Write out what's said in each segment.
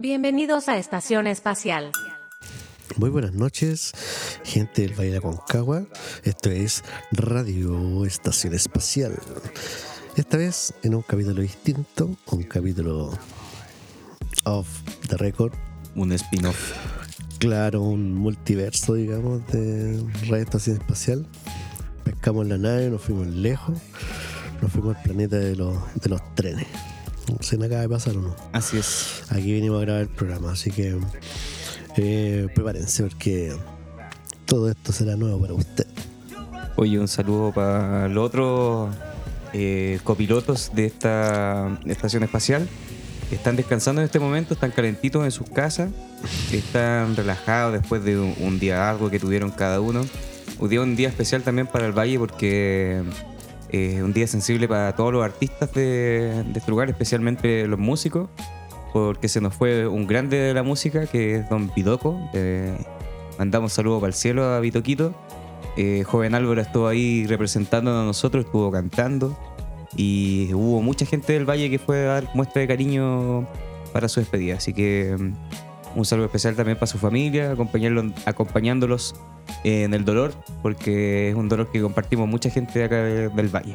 Bienvenidos a Estación Espacial. Muy buenas noches, gente del Valle de Aconcagua. Esto es Radio Estación Espacial. Esta vez en un capítulo distinto, un capítulo off the record. Un spin-off. Claro, un multiverso, digamos, de Radio Estación Espacial. Pescamos la nave, nos fuimos lejos, nos fuimos al planeta de los, de los trenes. Se me acaba de pasar o no. Así es. Aquí venimos a grabar el programa, así que eh, prepárense porque todo esto será nuevo para usted. Oye, un saludo para los otros eh, copilotos de esta estación espacial. Están descansando en este momento, están calentitos en sus casas, están relajados después de un, un día algo que tuvieron cada uno. Un día, un día especial también para el Valle porque un día sensible para todos los artistas de, este lugar, especialmente los músicos, porque se nos fue un grande de la música que es Don Pitoco. Eh, mandamos saludos para el cielo a Vitoquito. Eh, Joven Álvaro estuvo ahí representándonos a nosotros, estuvo cantando. Y hubo mucha gente del Valle que fue a dar muestra de cariño para su despedida. Así que mm, un saludo especial también para su familia, acompañándolos en el dolor, porque es un dolor que compartimos mucha gente de acá de- del Valle.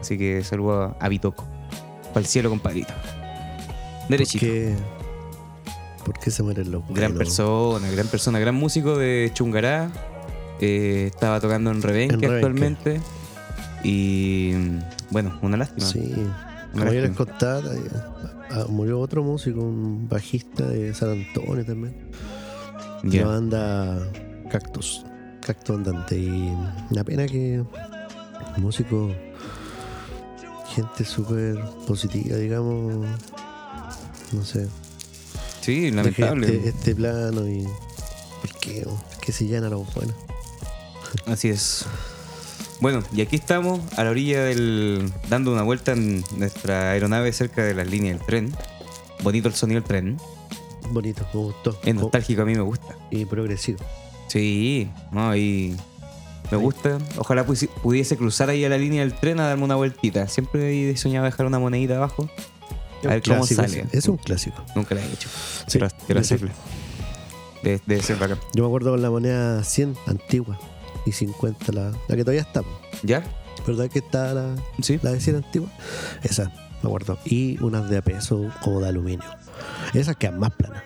Así que saludo a, Vitoco. Para el cielo, compadrito. ¿Por Derechito. qué, por qué se mueren los Gran persona, gran persona, gran músico de Chungará. Eh, estaba tocando en Rebenque. actualmente. Y bueno, una lástima. Sí, como yo les contaba, eh, ah, murió otro músico, un bajista de San Antonio también. Ya. La banda Cactus, Cactus Andante. Y una pena que músico, gente súper positiva, digamos, no sé, Sí, deje lamentable. Este, este plano y. ¿Por qué? ¿Por qué se llena los buenos? Así es. Bueno, y aquí estamos a la orilla del. dando una vuelta en nuestra aeronave cerca de las líneas del tren. Bonito el sonido del tren. Bonito, me gustó. Es nostálgico, a mí me gusta. Y progresivo. Sí, no, y me gusta. Ojalá pudiese cruzar ahí a la línea del tren a darme una vueltita. Siempre he soñado dejar una monedita abajo. A ver cómo clásico sale. Es un clásico. Nunca la he hecho. Sí, quiero de- hacerlo. Debe, debe ser bacán. Yo me acuerdo con la moneda 100 antigua y 50, la, la que todavía está. ¿Ya? ¿Verdad que está la, Sí. la de 100 antigua? Esa, me acuerdo. Y unas de peso como de aluminio. Esas quedan más planas.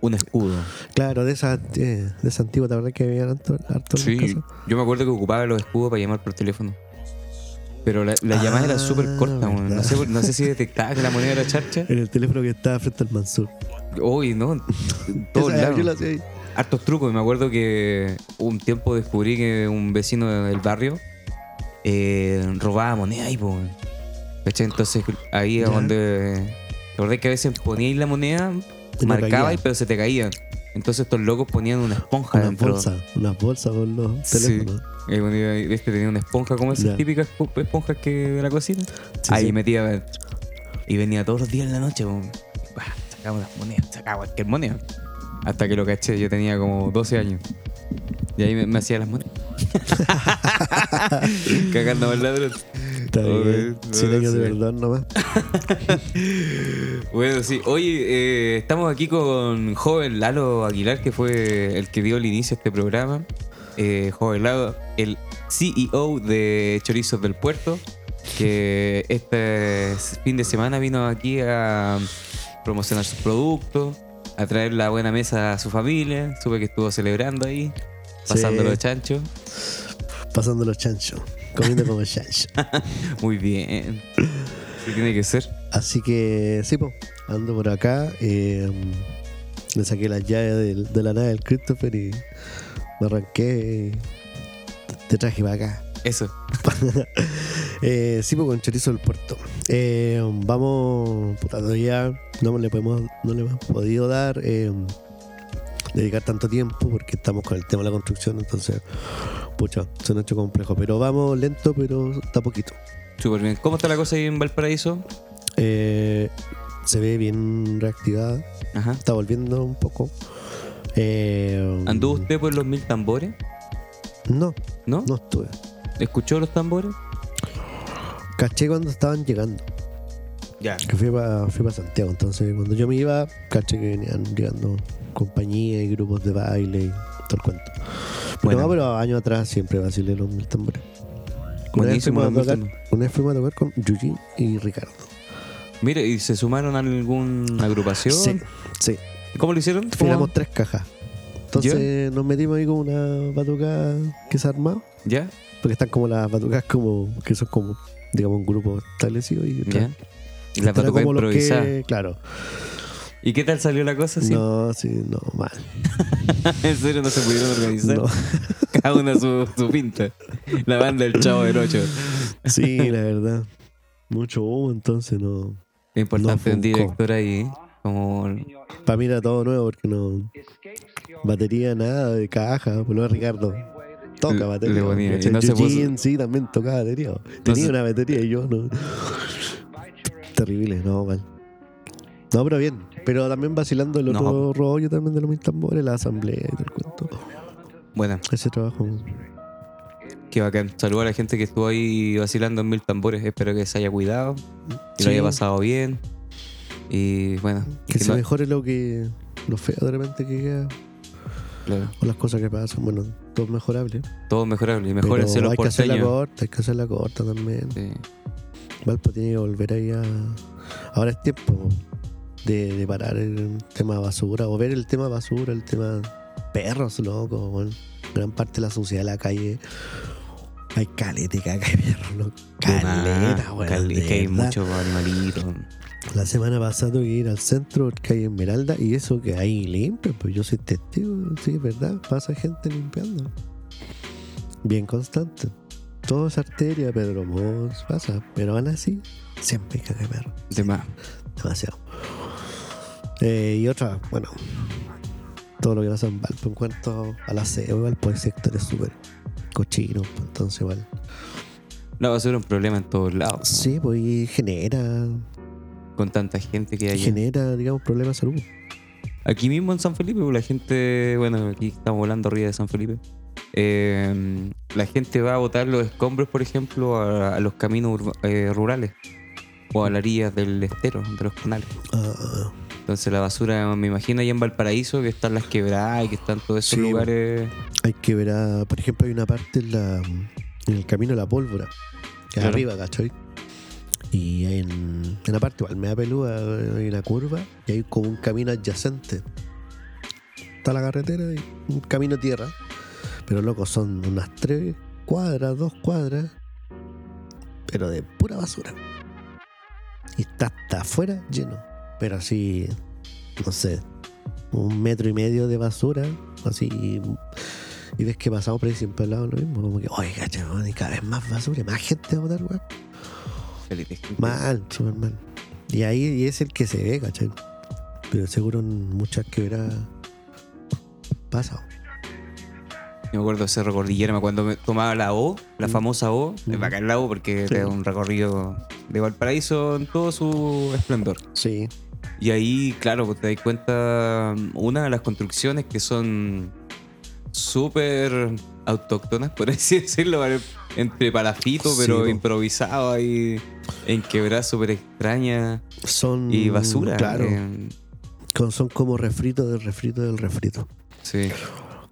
Un escudo. Claro, de esas eh, de esa antigua, ¿te verdad que había harto, harto Sí. Yo me acuerdo que ocupaba los escudos para llamar por teléfono. Pero la, la llamada era Ah, súper corta, no, sé, no sé si detectaba que la moneda era charcha. En el teléfono que estaba frente al Mansur. Uy, no. Todos Esa, yo la hacía ahí. Hartos trucos. Me acuerdo que un tiempo descubrí que un vecino del barrio eh, robaba moneda ahí, po. ¿Cachai? Entonces ahí es donde. ¿Te acordás que a veces poníais la moneda, Y marcabais, caía. pero se te caían? Entonces estos locos ponían una esponja Unas dentro. bolsas, unas bolsas con los Sí. teléfonos. Bueno, y este tenía una esponja como esas Ya. típicas espo- esponjas que de la cocina. Sí, Ahí sí. metía. Y venía todos los días en la noche. po. Bah, sacaba unas monedas, sacaba cualquier moneda. Hasta que lo caché, yo tenía como 12 años. Y ahí me, me hacía las monedas. Cagando al ladrón. Está bien. no 100 años de sé. verdad nomás. Bueno, sí. Oye, eh, estamos aquí con joven Lalo Aguilar, que fue el que dio el inicio a este programa. Eh, joven Lalo, el CEO de Chorizos del Puerto, que este fin de semana vino aquí a promocionar sus productos, a traer la buena mesa a su familia. Supe que estuvo celebrando ahí, pasándolo de Sí, chancho. pasando los chanchos. Comiendo como chancho. Muy bien. Sí, tiene que ser. Así que sí, pues, ando por acá. eh, le saqué las llaves del- de, la nave del Christopher y me arranqué. y te traje para acá. Eso. Eh, sí, pues con chorizo del puerto. Eh, vamos, puta, todavía no le, podemos, no le hemos podido dar, eh, dedicar tanto tiempo porque estamos con el tema de la construcción, entonces, pucha, se nos ha hecho complejo. Pero vamos lento, pero está poquito. Súper bien. ¿Cómo está la cosa ahí en Valparaíso? Eh, se ve bien reactivada, Ajá. está volviendo un poco. Eh, ¿Anduvo usted por los mil tambores? No, ¿No? no estuve. ¿Escuchó los tambores? Caché cuando estaban llegando. Ya. Que fui para fui pa Santiago. Entonces, cuando yo me iba, caché que venían llegando compañías y grupos de baile y todo el cuento. Pero Bueno. no, pero años atrás siempre vacilé los mil tambores. Una vez, Buenísimo, fuimos a tocar, una vez fuimos a tocar con Yuji y Ricardo. Mire, ¿y se sumaron a alguna agrupación? Sí, sí. ¿Cómo lo hicieron? Tiramos tres cajas. Entonces nos metimos ahí con una batucada que se ha armado. ¿Ya? Porque están como las batucas como que son como, digamos, un grupo establecido y ¿Ya? Y la Esta era batucada como los improvisada. que, claro. ¿Y qué tal salió la cosa? ¿Sí? No, sí, no, mal. ¿En serio no se pudieron organizar? No. Cada una su, su pinta. La banda del Chavo del Ocho. Sí, la verdad. Mucho humo, entonces no. Es importante No un director ahí, ¿eh? como Para mí era todo nuevo porque no. Batería nada de caja, pues no Ricardo. Toca batería. le ponía, y ¿cachai? no se Eugene puso- sí también tocaba batería. Tenía una batería y yo no. Terrible, no, mal. No, pero bien. Pero también vacilando el No. otro rollo también de los mil tambores, la asamblea y todo el cuento. bueno, Ese trabajo. qué bacán. Saludos a la gente que estuvo ahí vacilando en mil tambores. Espero que se haya cuidado, que lo haya pasado bien. Y bueno, Que que se no- mejore lo que. Lo feo de repente que queda. claro, O las cosas que pasan. Bueno, todo es mejorable. todo mejorable. Y mejorense los hay que hacer la porteños. corta, hay que hacer la corta también. Sí. Valpo tiene que volver ahí a. Ahora es tiempo de, de parar el tema basura o ver el tema basura, el tema perros, loco. bueno. Gran parte de la sociedad de la calle. Hay caleta y caca de perros, loco. Caleta, weón, cal- de es que hay verdad. muchos animalitos. La semana pasada tuve que ir al centro hay Esmeralda y eso que ahí limpio, pues yo soy testigo, sí, es verdad, pasa gente limpiando. Bien constante. Todo es arteria, Pedro Mos, pasa, pero aún así, siempre hay caca de perro. De más. Demasiado. Eh, y otra, bueno, todo lo que pasa en Valpo en cuanto al aseo, Valpo el sector es súper cochino, pues, entonces igual. La basura es un problema en todos lados. ¿no? Sí, pues y genera, Con tanta gente que hay. genera, digamos, problemas de salud. Aquí mismo en San Felipe, pues, la gente, bueno, aquí estamos volando arriba de San Felipe. eh, la gente va a botar los escombros, por ejemplo, a, a los caminos eh, rurales o a las orillas del estero, de los canales. Ah, Entonces la basura, me imagino, ahí en Valparaíso, que están las quebradas y que están todos esos Sí, lugares. Hay que ver, a, por ejemplo, hay una parte en, la, en el camino de la pólvora, que es arriba, ¿cachai? Y en, en la parte igual, media pelúa, hay una curva y hay como un camino adyacente. Está la carretera y un camino tierra. Pero loco, son unas tres cuadras, dos cuadras, pero de pura basura. Y está hasta afuera lleno. Pero así, no sé, un metro y medio de basura, así. Y ves que pasamos por ahí siempre al lado lo mismo, como que, oye, cacha, y cada vez más basura, y más gente a botar, weón. Felipe. Mal, súper mal. Y ahí y es el que se ve, ¿cachai? Pero seguro en muchas quebradas pasa. Yo me acuerdo de Cerro Cordillera, cuando me tomaba la O, la Mm. famosa O, Mm. bacán la O porque Sí. era un recorrido de Valparaíso en todo su esplendor. Sí, Y ahí, claro, pues te das cuenta, una de las construcciones que son súper autóctonas, por así decirlo, entre palafito, Sí, pero improvisado ahí, en quebradas súper extrañas son. y basura. Claro, eh, son como refritos del refrito del refrito. sí,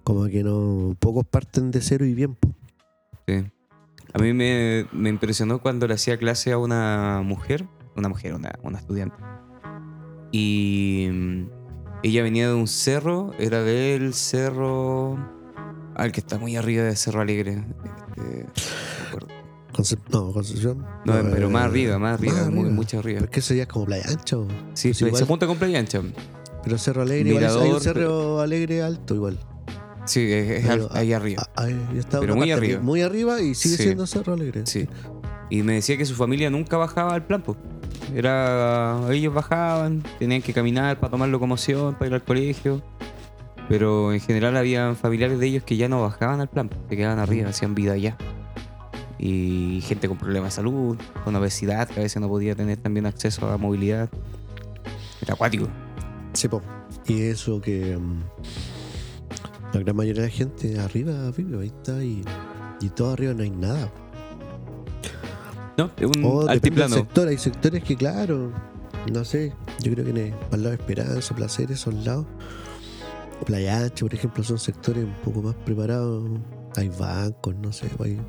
Como que no. Pocos parten de cero y bien, sí. A mí me, me impresionó cuando le hacía clase a una mujer, una mujer, una, una estudiante. Y ella venía de un cerro, era del cerro al que está muy arriba de Cerro Alegre. este, no. Concep- Concepción. No, pero eh, más arriba, más arriba, muy, arriba. mucho arriba. Pero es que eso ya es como playa ancha, po. Sí, pues se- igual- se junta con Playa Ancha. Pero Cerro Alegre, igual es- hay un Mirador, Cerro Alegre alto, igual. Sí, es, al- ahí arriba. Pero muy arriba. Muy arriba y sigue Sí. siendo Cerro Alegre. Sí. Y me decía que su familia nunca bajaba al plan, pues. Era. Ellos bajaban, tenían que caminar para tomar locomoción, para ir al colegio. Pero en general había familiares de ellos que ya no bajaban al plan, se quedaban arriba, hacían vida allá. Y gente con problemas de salud, con obesidad, que a veces no podía tener también acceso a movilidad. Era acuático. Sí, po. Y eso que mm, la gran mayoría de la gente arriba vive, ahí está, y, y todo arriba no hay nada. No, es un O depende del altiplano. sector, hay sectores que, claro, no sé, yo creo que en el, para el lado de Esperanza, Placer, esos lados, Playa Ancha, por ejemplo, son sectores un poco más preparados. Hay bancos, no sé, hay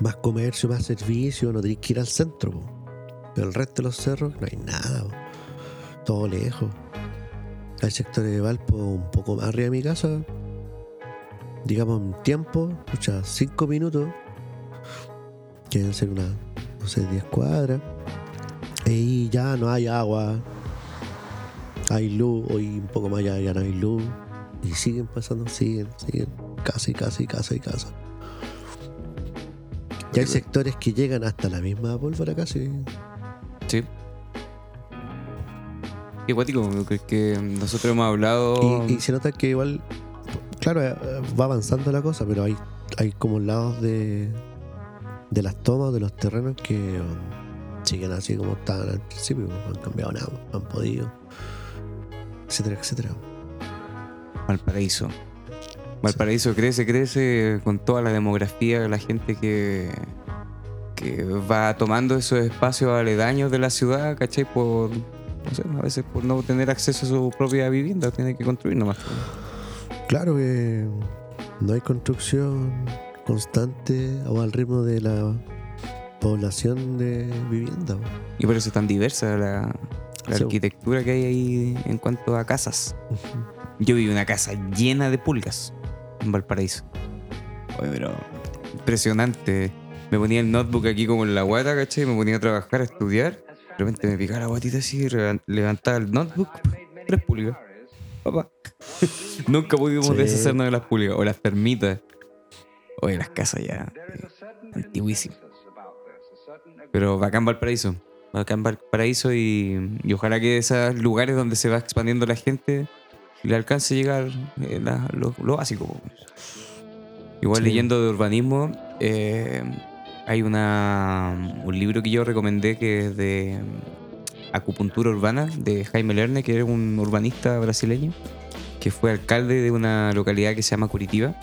más comercio, más servicio, no tenéis que ir al centro. po. Pero el resto de los cerros no hay nada, po. todo lejos. Hay sectores de Valpo un poco más arriba de mi casa, digamos en tiempo, escucha, 5 minutos, que deben ser unas, no sé, 10 cuadras, y ya no hay agua, hay luz, hoy un poco más allá ya no hay luz, y siguen pasando, siguen, siguen, casa y casa y casa y casa. Y hay sectores que llegan hasta la misma pólvora casi. Sí. Qué guático, porque que nosotros hemos hablado. Y, y se nota que igual, claro, eh, va avanzando la cosa, pero hay, hay como lados de, de las tomas, de los terrenos que um, siguen así como estaban al principio, no han cambiado nada, no han podido, etcétera, etcétera. Valparaíso. Valparaíso crece, crece con toda la demografía, la gente que, que va tomando esos espacios aledaños de la ciudad, ¿cachai? Por, no sé, a veces por no tener acceso a su propia vivienda, tiene que construir nomás. Claro que no hay construcción constante o al ritmo de la población de vivienda. Y por eso es tan diversa la, la Sí. arquitectura que hay ahí en cuanto a casas. Yo viví en una casa llena de pulgas en Valparaíso. Oye, pero impresionante. Me ponía el notebook aquí como en la guata, ¿cachai? Me ponía a trabajar, a estudiar. De repente me picaba la guatita así, levantaba el notebook, tres pulgas. Papá. Nunca pudimos Sí. deshacernos de las pulgas. O las termitas. Oye, las casas ya. eh, Antiguísimas. Pero bacán Valparaíso. Bacán Valparaíso y, y ojalá que esos lugares donde se va expandiendo la gente le alcance a llegar eh, la- lo, lo básico. Igual Sí. leyendo de urbanismo, eh, hay una, un libro que yo recomendé que es de acupuntura urbana de Jaime Lerner, que es un urbanista brasileño, que fue alcalde de una localidad que se llama Curitiba.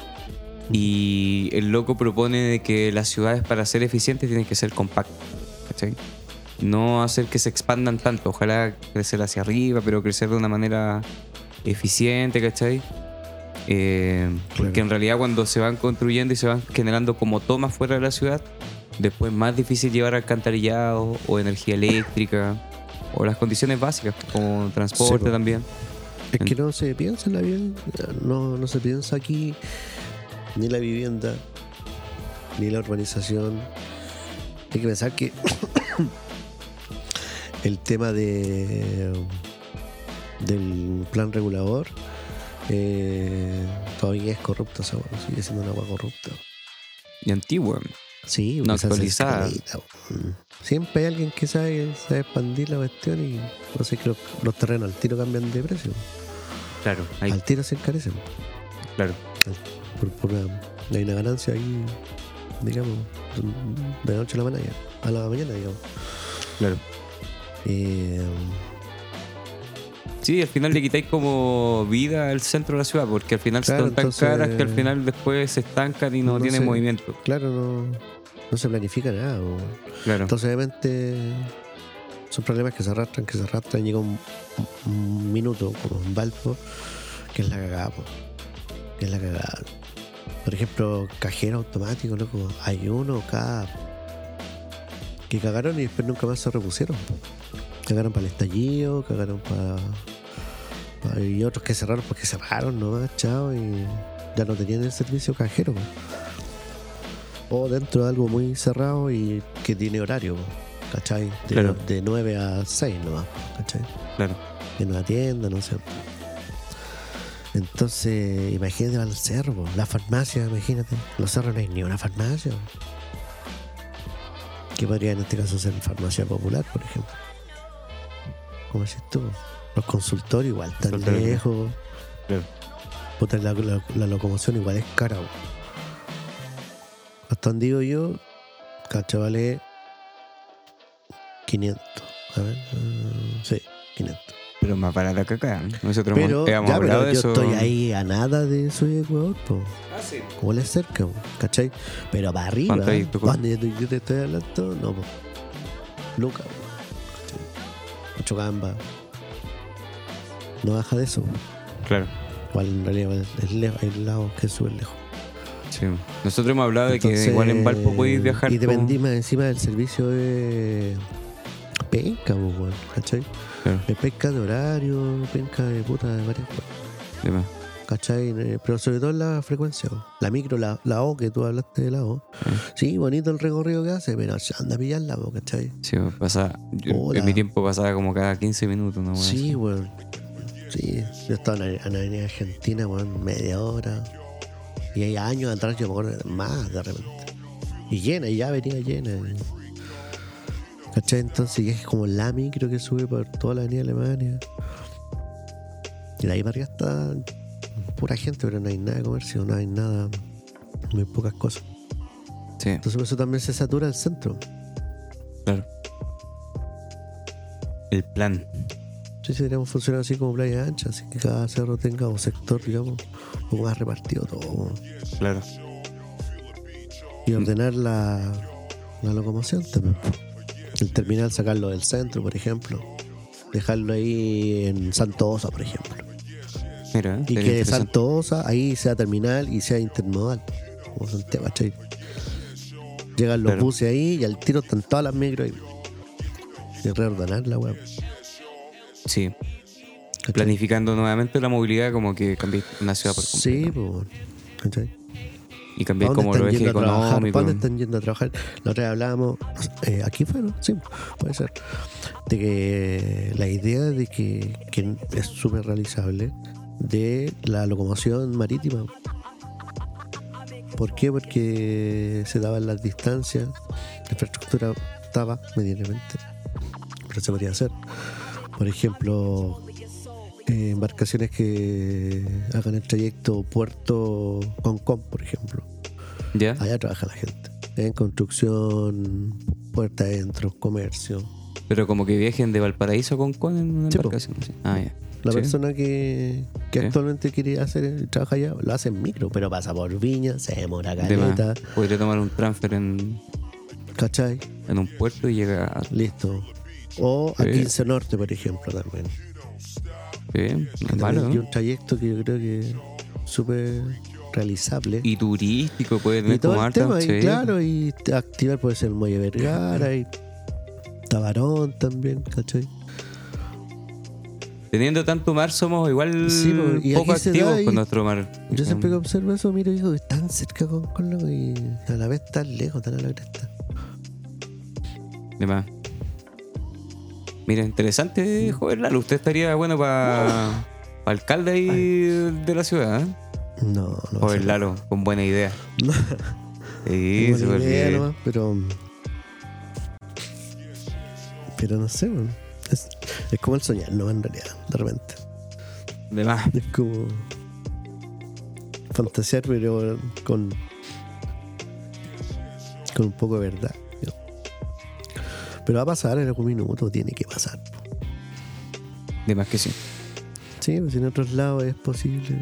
Y el loco propone de que las ciudades para ser eficientes tienen que ser compactas. ¿cachai? No hacer que se expandan tanto. Ojalá crecer hacia arriba, pero crecer de una manera eficiente, ¿cachai? Eh, Porque Claro. en realidad cuando se van construyendo y se van generando como tomas fuera de la ciudad, después es más difícil llevar alcantarillado o energía eléctrica o las condiciones básicas como transporte Sí, también. Es que no se piensa en la no, no se piensa aquí ni la vivienda, ni la urbanización. Hay que pensar que el tema de del plan regulador eh, todavía es corrupto, hueá, sigue siendo una agua corrupta. Y antigua. Sí, No actualizada. Siempre hay alguien que sabe, sabe expandir la cuestión y no sé que los, los terrenos al tiro cambian de precio. Claro, ahí, Al tiro se encarecen. claro. Por, por una, hay una ganancia ahí, digamos, de la noche a la mañana, a la mañana, digamos. Claro. Eh, Sí, al final le quitáis como vida al centro de la ciudad, porque al final Claro, son tan entonces- caras que al final después se estancan y no, No tienen movimiento. claro, no, no se planifica nada. o- Claro. Entonces, obviamente, son problemas que se arrastran, que se arrastran. Llega un, un minuto, como en Valpo, que es la cagada, po. Que es la cagada. Por ejemplo, cajero automático, loco, hay uno cada. que cagaron y después nunca más se repusieron. Cagaron para el estallido, cagaron para. y otros que cerraron porque cerraron nomás, chao, y ya no tenían el servicio cajero. O dentro de algo muy cerrado y que tiene horario, ¿cachai? De, Claro. de 9 a 6 nomás, ¿cachai? Claro. en una tienda, no sé. Entonces, imagínate al cerro, la farmacia, imagínate. Los cerros no hay ni una farmacia. Que podría en este caso ser farmacia popular, por ejemplo. ¿Cómo decís tú? Los consultorios igual Consultorios, lejos. Claro. Puta, la, la- la locomoción igual es cara. po. Hasta donde digo yo, cacho vale 500. A ver, eh, sí, 500. Pero más barata que acá. Nosotros Pero, hemos, hemos ya, hablado pero de yo eso. estoy ahí a nada de eso de Ecuador, po. Ah, sí. ¿Cómo le cerca, po? ¿cachai? Pero para arriba. ¿dónde yo, te- yo te estoy hablando? No, po. Luca. Ocho gambas. No baja de eso, po. Claro. Igual en realidad es lejos, hay lados que suben lejos. Sí. Nosotros hemos hablado de que igual en Valpo podéis viajar. Y con- dependí más encima del servicio de penca, ¿cachai? Claro, De penca de horario, penca de puta de varias cosas. de más. ¿Cachai? Eh, Pero sobre todo en la frecuencia. La micro, la, la O, que tú hablaste de la O. Sí, bonito el recorrido que hace, pero anda a pillarla, ¿cachai? Sí, pasa, yo- en mi tiempo pasaba como cada 15 minutos, ¿no? Sí, weón. Sí, yo estaba en la- en la avenida Argentina, weón, media hora. Y hay años atrás yo me acuerdo más de repente. Y llena, y ya venía llena. ¿Cachai? Entonces, es como la micro que sube por toda la avenida Alemania. Y de ahí para arriba está pura gente, pero no hay nada de comercio, no hay nada, muy pocas cosas. Sí, Entonces, por eso también se satura el centro. claro. El plan. Sí, sí, deberíamos funcionar así como playa ancha, así que cada cerro tenga un sector, digamos, un poco más repartido todo. Claro. Y ordenar la, la locomoción también. El terminal sacarlo del centro, por ejemplo. Dejarlo ahí en Santosa, por ejemplo. Mira, Y que de. Santosa ahí sea terminal y sea intermodal. Como Santiago, ¿cachai? Llegan los Claro. buses ahí y al tiro están todas las micros ahí. Y reordenar la web. Sí, planificando nuevamente la movilidad como que cambié una ciudad por completo. Sí, pues. ¿cachai? Y ¿Para cambié dónde como los están ejes yendo a trabajar? ¿Para económicos. dónde están yendo a trabajar? La otra vez hablábamos, eh, aquí fue, ¿no? Sí, puede ser. De que la idea de que, que es súper realizable de la locomoción marítima. ¿Por qué? Porque se daban las distancias, la infraestructura estaba medianamente, pero se podría hacer. Por ejemplo, eh, embarcaciones que hagan el trayecto puerto-Concón, por ejemplo. ¿Ya? Allá trabaja la gente. En construcción, puerta adentro, comercio. Pero como que viajen de Valparaíso con con en una Sí, embarcación. sí. Ah, ya. La Sí. persona que, que Sí. actualmente quiere hacer el trabajo allá lo hace en micro, pero pasa por Viña, se demora caleta, Podría tomar un transfer en, ¿cachai? en un puerto y llega a... Listo. O a Sí. 15 Norte, por ejemplo, también. Que malo, ¿no? un trayecto que yo creo que súper realizable. Y turístico, puede Y tener todo como el tema, y claro, y activar puede ser el Muelle Vergara y Tabarón también, ¿cachai? Teniendo tanto mar, somos igual Sí, y poco activos y- con nuestro mar. Yo siempre que observo eso, miro y digo, tan cerca con, con loco y a la vez tan lejos, tan a la cresta. De más. Mira, interesante, joven Lalo. Usted estaría bueno para alcalde ahí de la ciudad, ¿eh? No, no. Joven. Lalo, con buena idea. Sí, súper bien. nomás, pero. Pero no sé, es como el soñar, no en realidad, de repente. De más. Es como. Fantasear, pero con. Con un poco de verdad. Pero va a pasar en algún minuto, tiene que pasar. De más que sí. Sí, pues en otros lados es posible.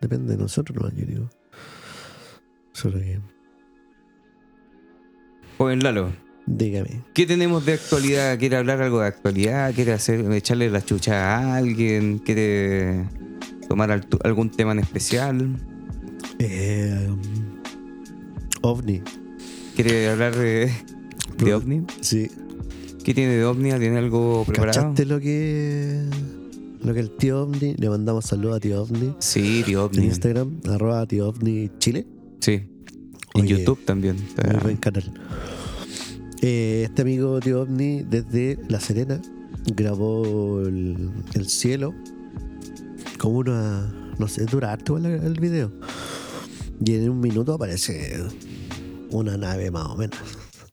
Depende de nosotros, no yo digo. Solo que. Joven Lalo, Dígame. ¿qué tenemos de actualidad? ¿Quiere hablar algo de actualidad? ¿Quiere hacer, echarle la chucha a alguien? ¿Quiere tomar algún tema en especial? Eh, um, ovni. ¿Quiere hablar de, de OVNI? Sí. ¿Qué tiene de OVNI? ¿Tiene algo preparado? ¿Cachaste lo que. Lo que el tío OVNI? Le mandamos saludos a tío OVNI. Sí, tío En OVNI. Instagram, arroba tío OVNI Chile. Sí. En Oye, YouTube también. Muy buen canal. Eh, este amigo tío OVNI desde La Serena grabó el, el cielo como una. No sé, dura harto el, el video. Y en un minuto aparece una nave más o menos.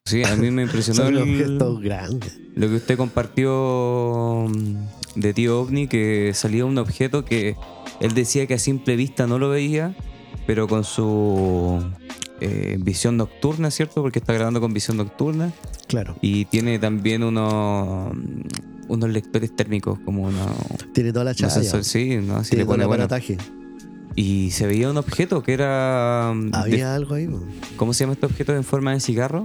Sí, a mí me impresionó Son el- grandes. lo que usted compartió mm, de tío OVNI, que salía un objeto que él decía que a simple vista no lo veía, pero con su eh, visión nocturna, ¿cierto? Porque está grabando con visión nocturna Claro. y tiene también unos unos lectores térmicos, como una. Tiene toda la ya. sí, ¿no? Si Tiene le todo el pone bueno. aparataje. Y se veía un objeto que era. mm, de- Había algo ahí. ¿Cómo se llama este objeto en forma de cigarro?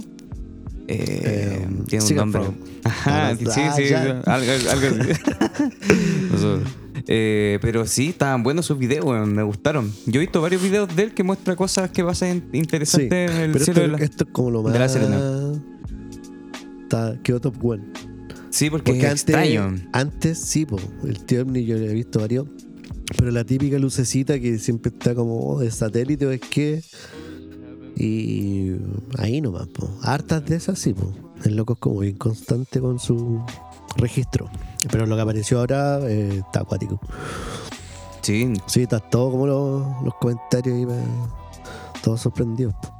Eh, Eh, tiene un nombre. Ajá, Ah, sí, sí, algo, algo así. Eh, pero sí, estaban buenos sus videos, me gustaron. Yo he visto varios videos de él que muestra cosas que pasan Sí, interesantes en el pero cielo esto, de la... esto es como lo más. de la Serena. Está, quedó top one. Sí, porque, Porque es antes, extraño. antes sí, po, el tío Omni yo he visto varios. Pero la típica lucecita que siempre está como oh, de satélite o es que. Y ahí nomás, po. Hartas de esas sí, po. El loco es como bien constante con su registro. Pero lo que apareció ahora eh, está acuático. Sí, Sí, está todo como los, los comentarios ahí, todos sorprendidos. po.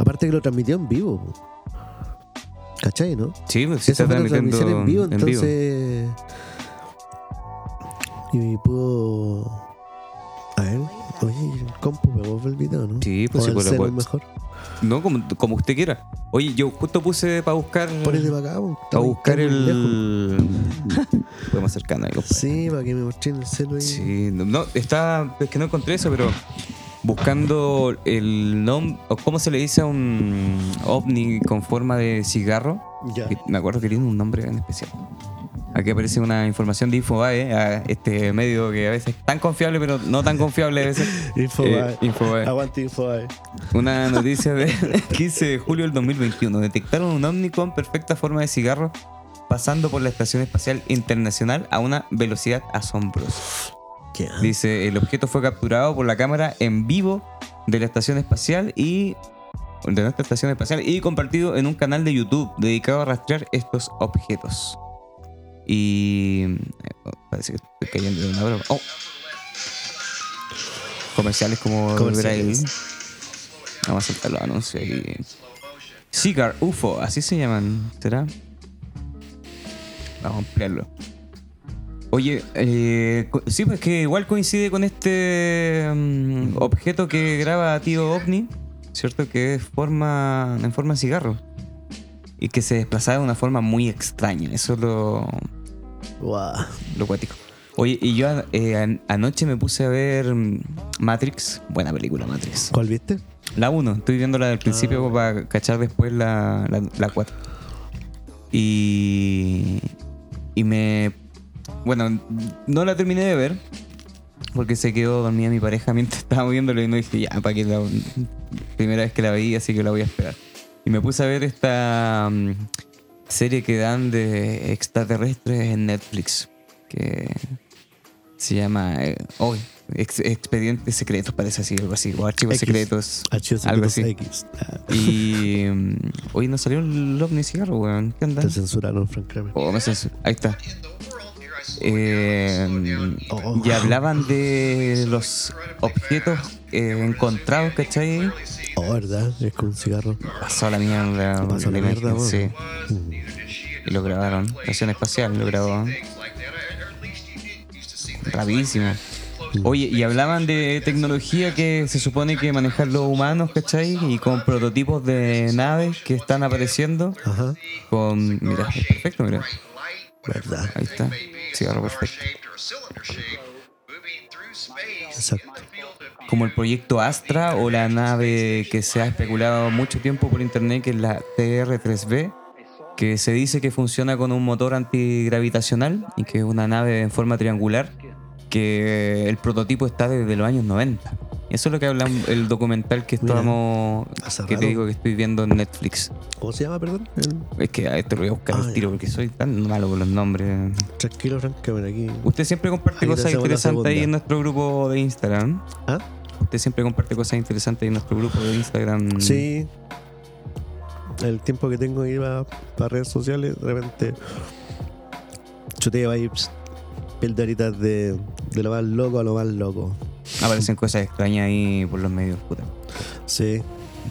Aparte que lo transmitió en vivo. po. ¿Cachai, no? sí, pues, sí Esa está fue la transmitiendo transmisión en vivo, en vivo. Y pudo. A ver, oye, el compu pegó el video, ¿no? Sí, pues o sí, el pues, celu mejor. No, como, como usted quiera. Oye, yo justo puse para buscar... Ponete para acá, Para buscar el... Podemos acercarnos ahí. Sí, para que me mostreen el celu ahí. Sí, no, no, está, es que no encontré eso, pero buscando el nombre, cómo se le dice a un ovni con forma de cigarro, Ya. me acuerdo que tiene un nombre en especial. Aquí aparece una información de Infobae, a este medio que a veces es tan confiable, pero no tan confiable a veces. Infobae. Eh, Infobae. Aguante Infobae. Una noticia del 15 de julio del 2021. Detectaron un ovni con perfecta forma de cigarro pasando por la Estación Espacial Internacional a una velocidad asombrosa. ¿Qué? Dice, el objeto fue capturado por la cámara en vivo de la estación espacial y de nuestra estación espacial y compartido en un canal de YouTube dedicado a rastrear estos objetos. Y eh, parece que estoy cayendo de una broma. Oh. Comerciales como Comerciales. Vamos a saltar los anuncios ahí. Cigar UFO, así se llaman, ¿será? Vamos a ampliarlo. Oye, eh, sí, pues que igual coincide con este mm, objeto que graba tío OVNI, ¿cierto? Que es forma, en forma de cigarro. Y que se desplazaba de una forma muy extraña. Eso es lo, lo cuático. Oye, y yo eh, an- anoche me puse a ver Matrix. Buena película, Matrix. ¿Cuál viste? La 1, estoy viéndola del principio Ah. para cachar después la, la, la 4. Y. Y me. Bueno, no la terminé de ver. Porque se quedó dormida mi pareja mientras estábamos viéndolo y no dije, ya, para que la. Primera vez que la veía, así que la voy a esperar. Y me puse a ver esta mm, serie que dan de extraterrestres en Netflix. Que se llama. eh, oh, Ex- Expedientes Secretos, parece así, algo así. O Archivos X. Secretos. Archivos Algo Secretos así. X. Ah, Y mm, hoy nos salió el ovni cigarro, weón. ¿Qué onda? Te censuraron, Frank Kramer. Oh, me censu- Ahí está. Eh, Oh. y hablaban de los objetos eh, encontrados, ¿cachai? Oh, ¿verdad? Es con un cigarro. Pasó la mierda. Pasó la mierda. Sí. Mm. Y lo grabaron. Estación espacial lo grabó. Rapidísimo. Oye, y hablaban de tecnología que se supone que manejan los humanos, ¿cachai? Y con prototipos de naves que están apareciendo. Ajá. Con. Mira, es perfecto, mira. ¿Verdad? Ahí está. Cigarro perfecto. Exacto. Como el proyecto Astra o la nave que se ha especulado mucho tiempo por internet, que es la TR-3B, que se dice que funciona con un motor antigravitacional y que es una nave en forma triangular, que el prototipo está desde los años 90. Eso es lo que habla el documental que estábamos, hace que te digo que estoy viendo en Netflix. ¿Cómo se llama, perdón? Es que a este lo voy a buscar Ah, al tiro porque soy tan malo con los nombres. Tranquilo, Frank Kramer, aquí. Usted siempre comparte cosas interesantes ahí en nuestro grupo de Instagram. ¿Ah? Usted siempre comparte cosas interesantes ahí en nuestro grupo de Instagram. Sí. El tiempo que tengo ahí para redes sociales, de repente chuteo ahí pss, pildoritas de, de lo más loco a lo más loco. Aparecen cosas extrañas ahí por los medios, puta. Sí.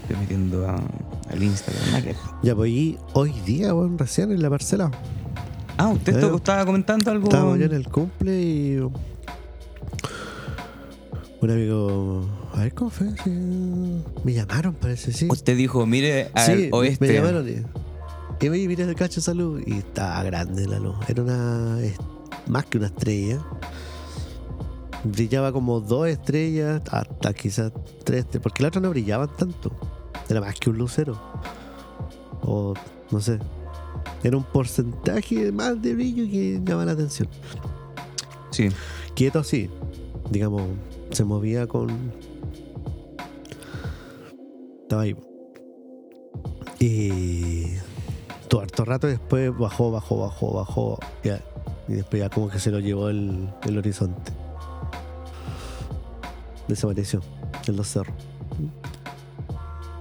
Estoy metiendo a- al Instagram. Ya, pues y hoy día, bueno, recién en la parcela. Ah, usted Eh, estaba comentando algo. Estábamos ya en el cumple y. Un amigo. A ver cómo fue. Sí, Me llamaron, parece, sí. Usted dijo, mire al sí, oeste. me llamaron. y- Y me miré el cacho de salud y estaba grande la luz. Era una. más que una estrella. Brillaba como dos estrellas, hasta quizás tres, estrellas, porque las otras no brillaban tanto. Era más que un lucero. O no sé. Era un porcentaje más de brillo que llamaba la atención. Sí. Quieto así. Digamos, se movía con. Estaba ahí. Y. Todo harto rato después bajó, bajó, bajó, bajó. ya. Y después ya como que se lo llevó el, el horizonte. Desapareció en los cerros.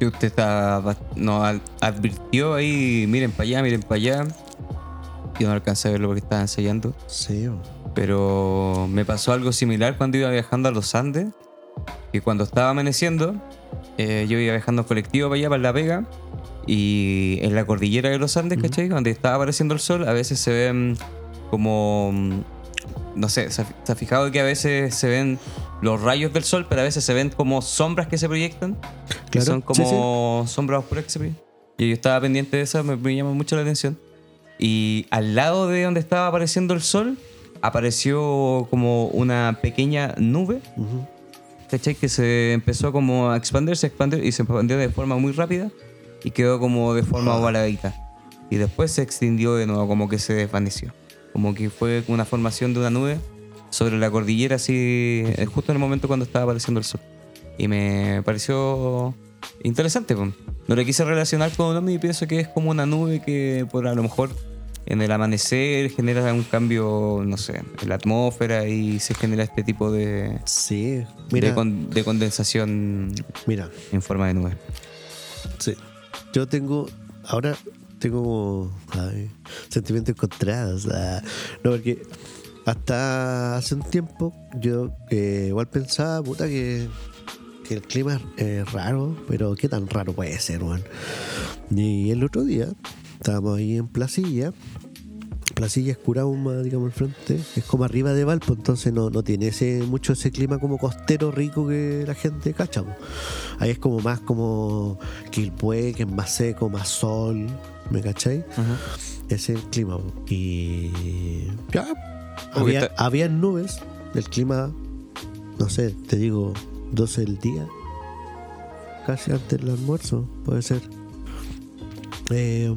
Y usted está, nos ad- advirtió ahí, miren para allá, miren para allá. Yo no alcancé a verlo porque estaba ensayando. Sí, Pero me pasó algo similar cuando iba viajando a los Andes. Y cuando estaba amaneciendo, eh, yo iba viajando en colectivo para allá, para La Vega. Y en la cordillera de los Andes, Ujú. ¿cachai? Donde estaba apareciendo el sol, a veces se ven como. No sé, ¿se ha, fijado que a veces se ven los rayos del sol, pero a veces se ven como sombras que se proyectan? Que Claro, son sí, como sombras oscuras que se proyectan. Y yo estaba pendiente de eso, me, me llama mucho la atención. Y al lado de donde estaba apareciendo el sol, apareció como una pequeña nube, Ujú. ¿cachai? Que se empezó como a expandirse, expandir y se expandió de forma muy rápida y quedó como de forma ovaladita. Y después se extendió de nuevo, como que se desvaneció. Como que fue una formación de una nube sobre la cordillera, así, eh, justo en el momento cuando estaba apareciendo el sol. Y me pareció interesante. po. No lo quise relacionar con un ovni y pienso que es como una nube que por a lo mejor en el amanecer genera un cambio, no sé, en la atmósfera y se genera este tipo de, Sí, mira, de, con- de condensación mira, en forma de nube. Sí. Yo tengo. Ahora tengo como. ay, sentimientos encontrados. ah. No, porque hasta hace un tiempo yo eh, igual pensaba, puta, que, que el clima es raro, pero qué tan raro puede ser, weón. Y el otro día estábamos ahí en Placilla. Placilla es Curauma, digamos, al frente. Es como arriba de Valpo, entonces no, no tiene ese, mucho ese clima como costero rico que la gente cacha. Ahí es como más como Quilpué, que es más seco, más sol. ¿Me cachai? Ese es el clima. Y. Ya. Había, nubes. El clima, no sé, te digo, 12 del día. Casi antes del almuerzo, puede ser. Eh,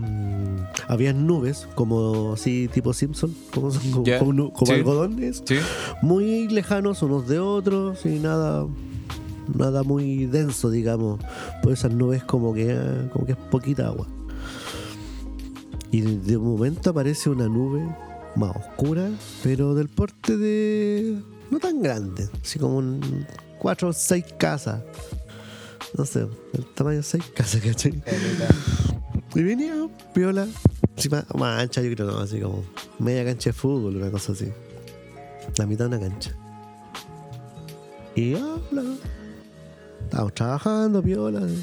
había nubes, como así, tipo Simpson, como, son, como, Ya, como nu- como sí. algodones, Sí. muy lejanos unos de otros y nada nada muy denso digamos pues esas nubes como que como que es poquita agua y de, momento aparece una nube más oscura pero del porte de no tan grande así como un cuatro o seis casas no sé el tamaño de seis casas ¿cachai? y venía piola sí, más, ancha yo creo no así como media cancha de fútbol una cosa así la mitad de una cancha. Y habla. Estábamos trabajando, piola. De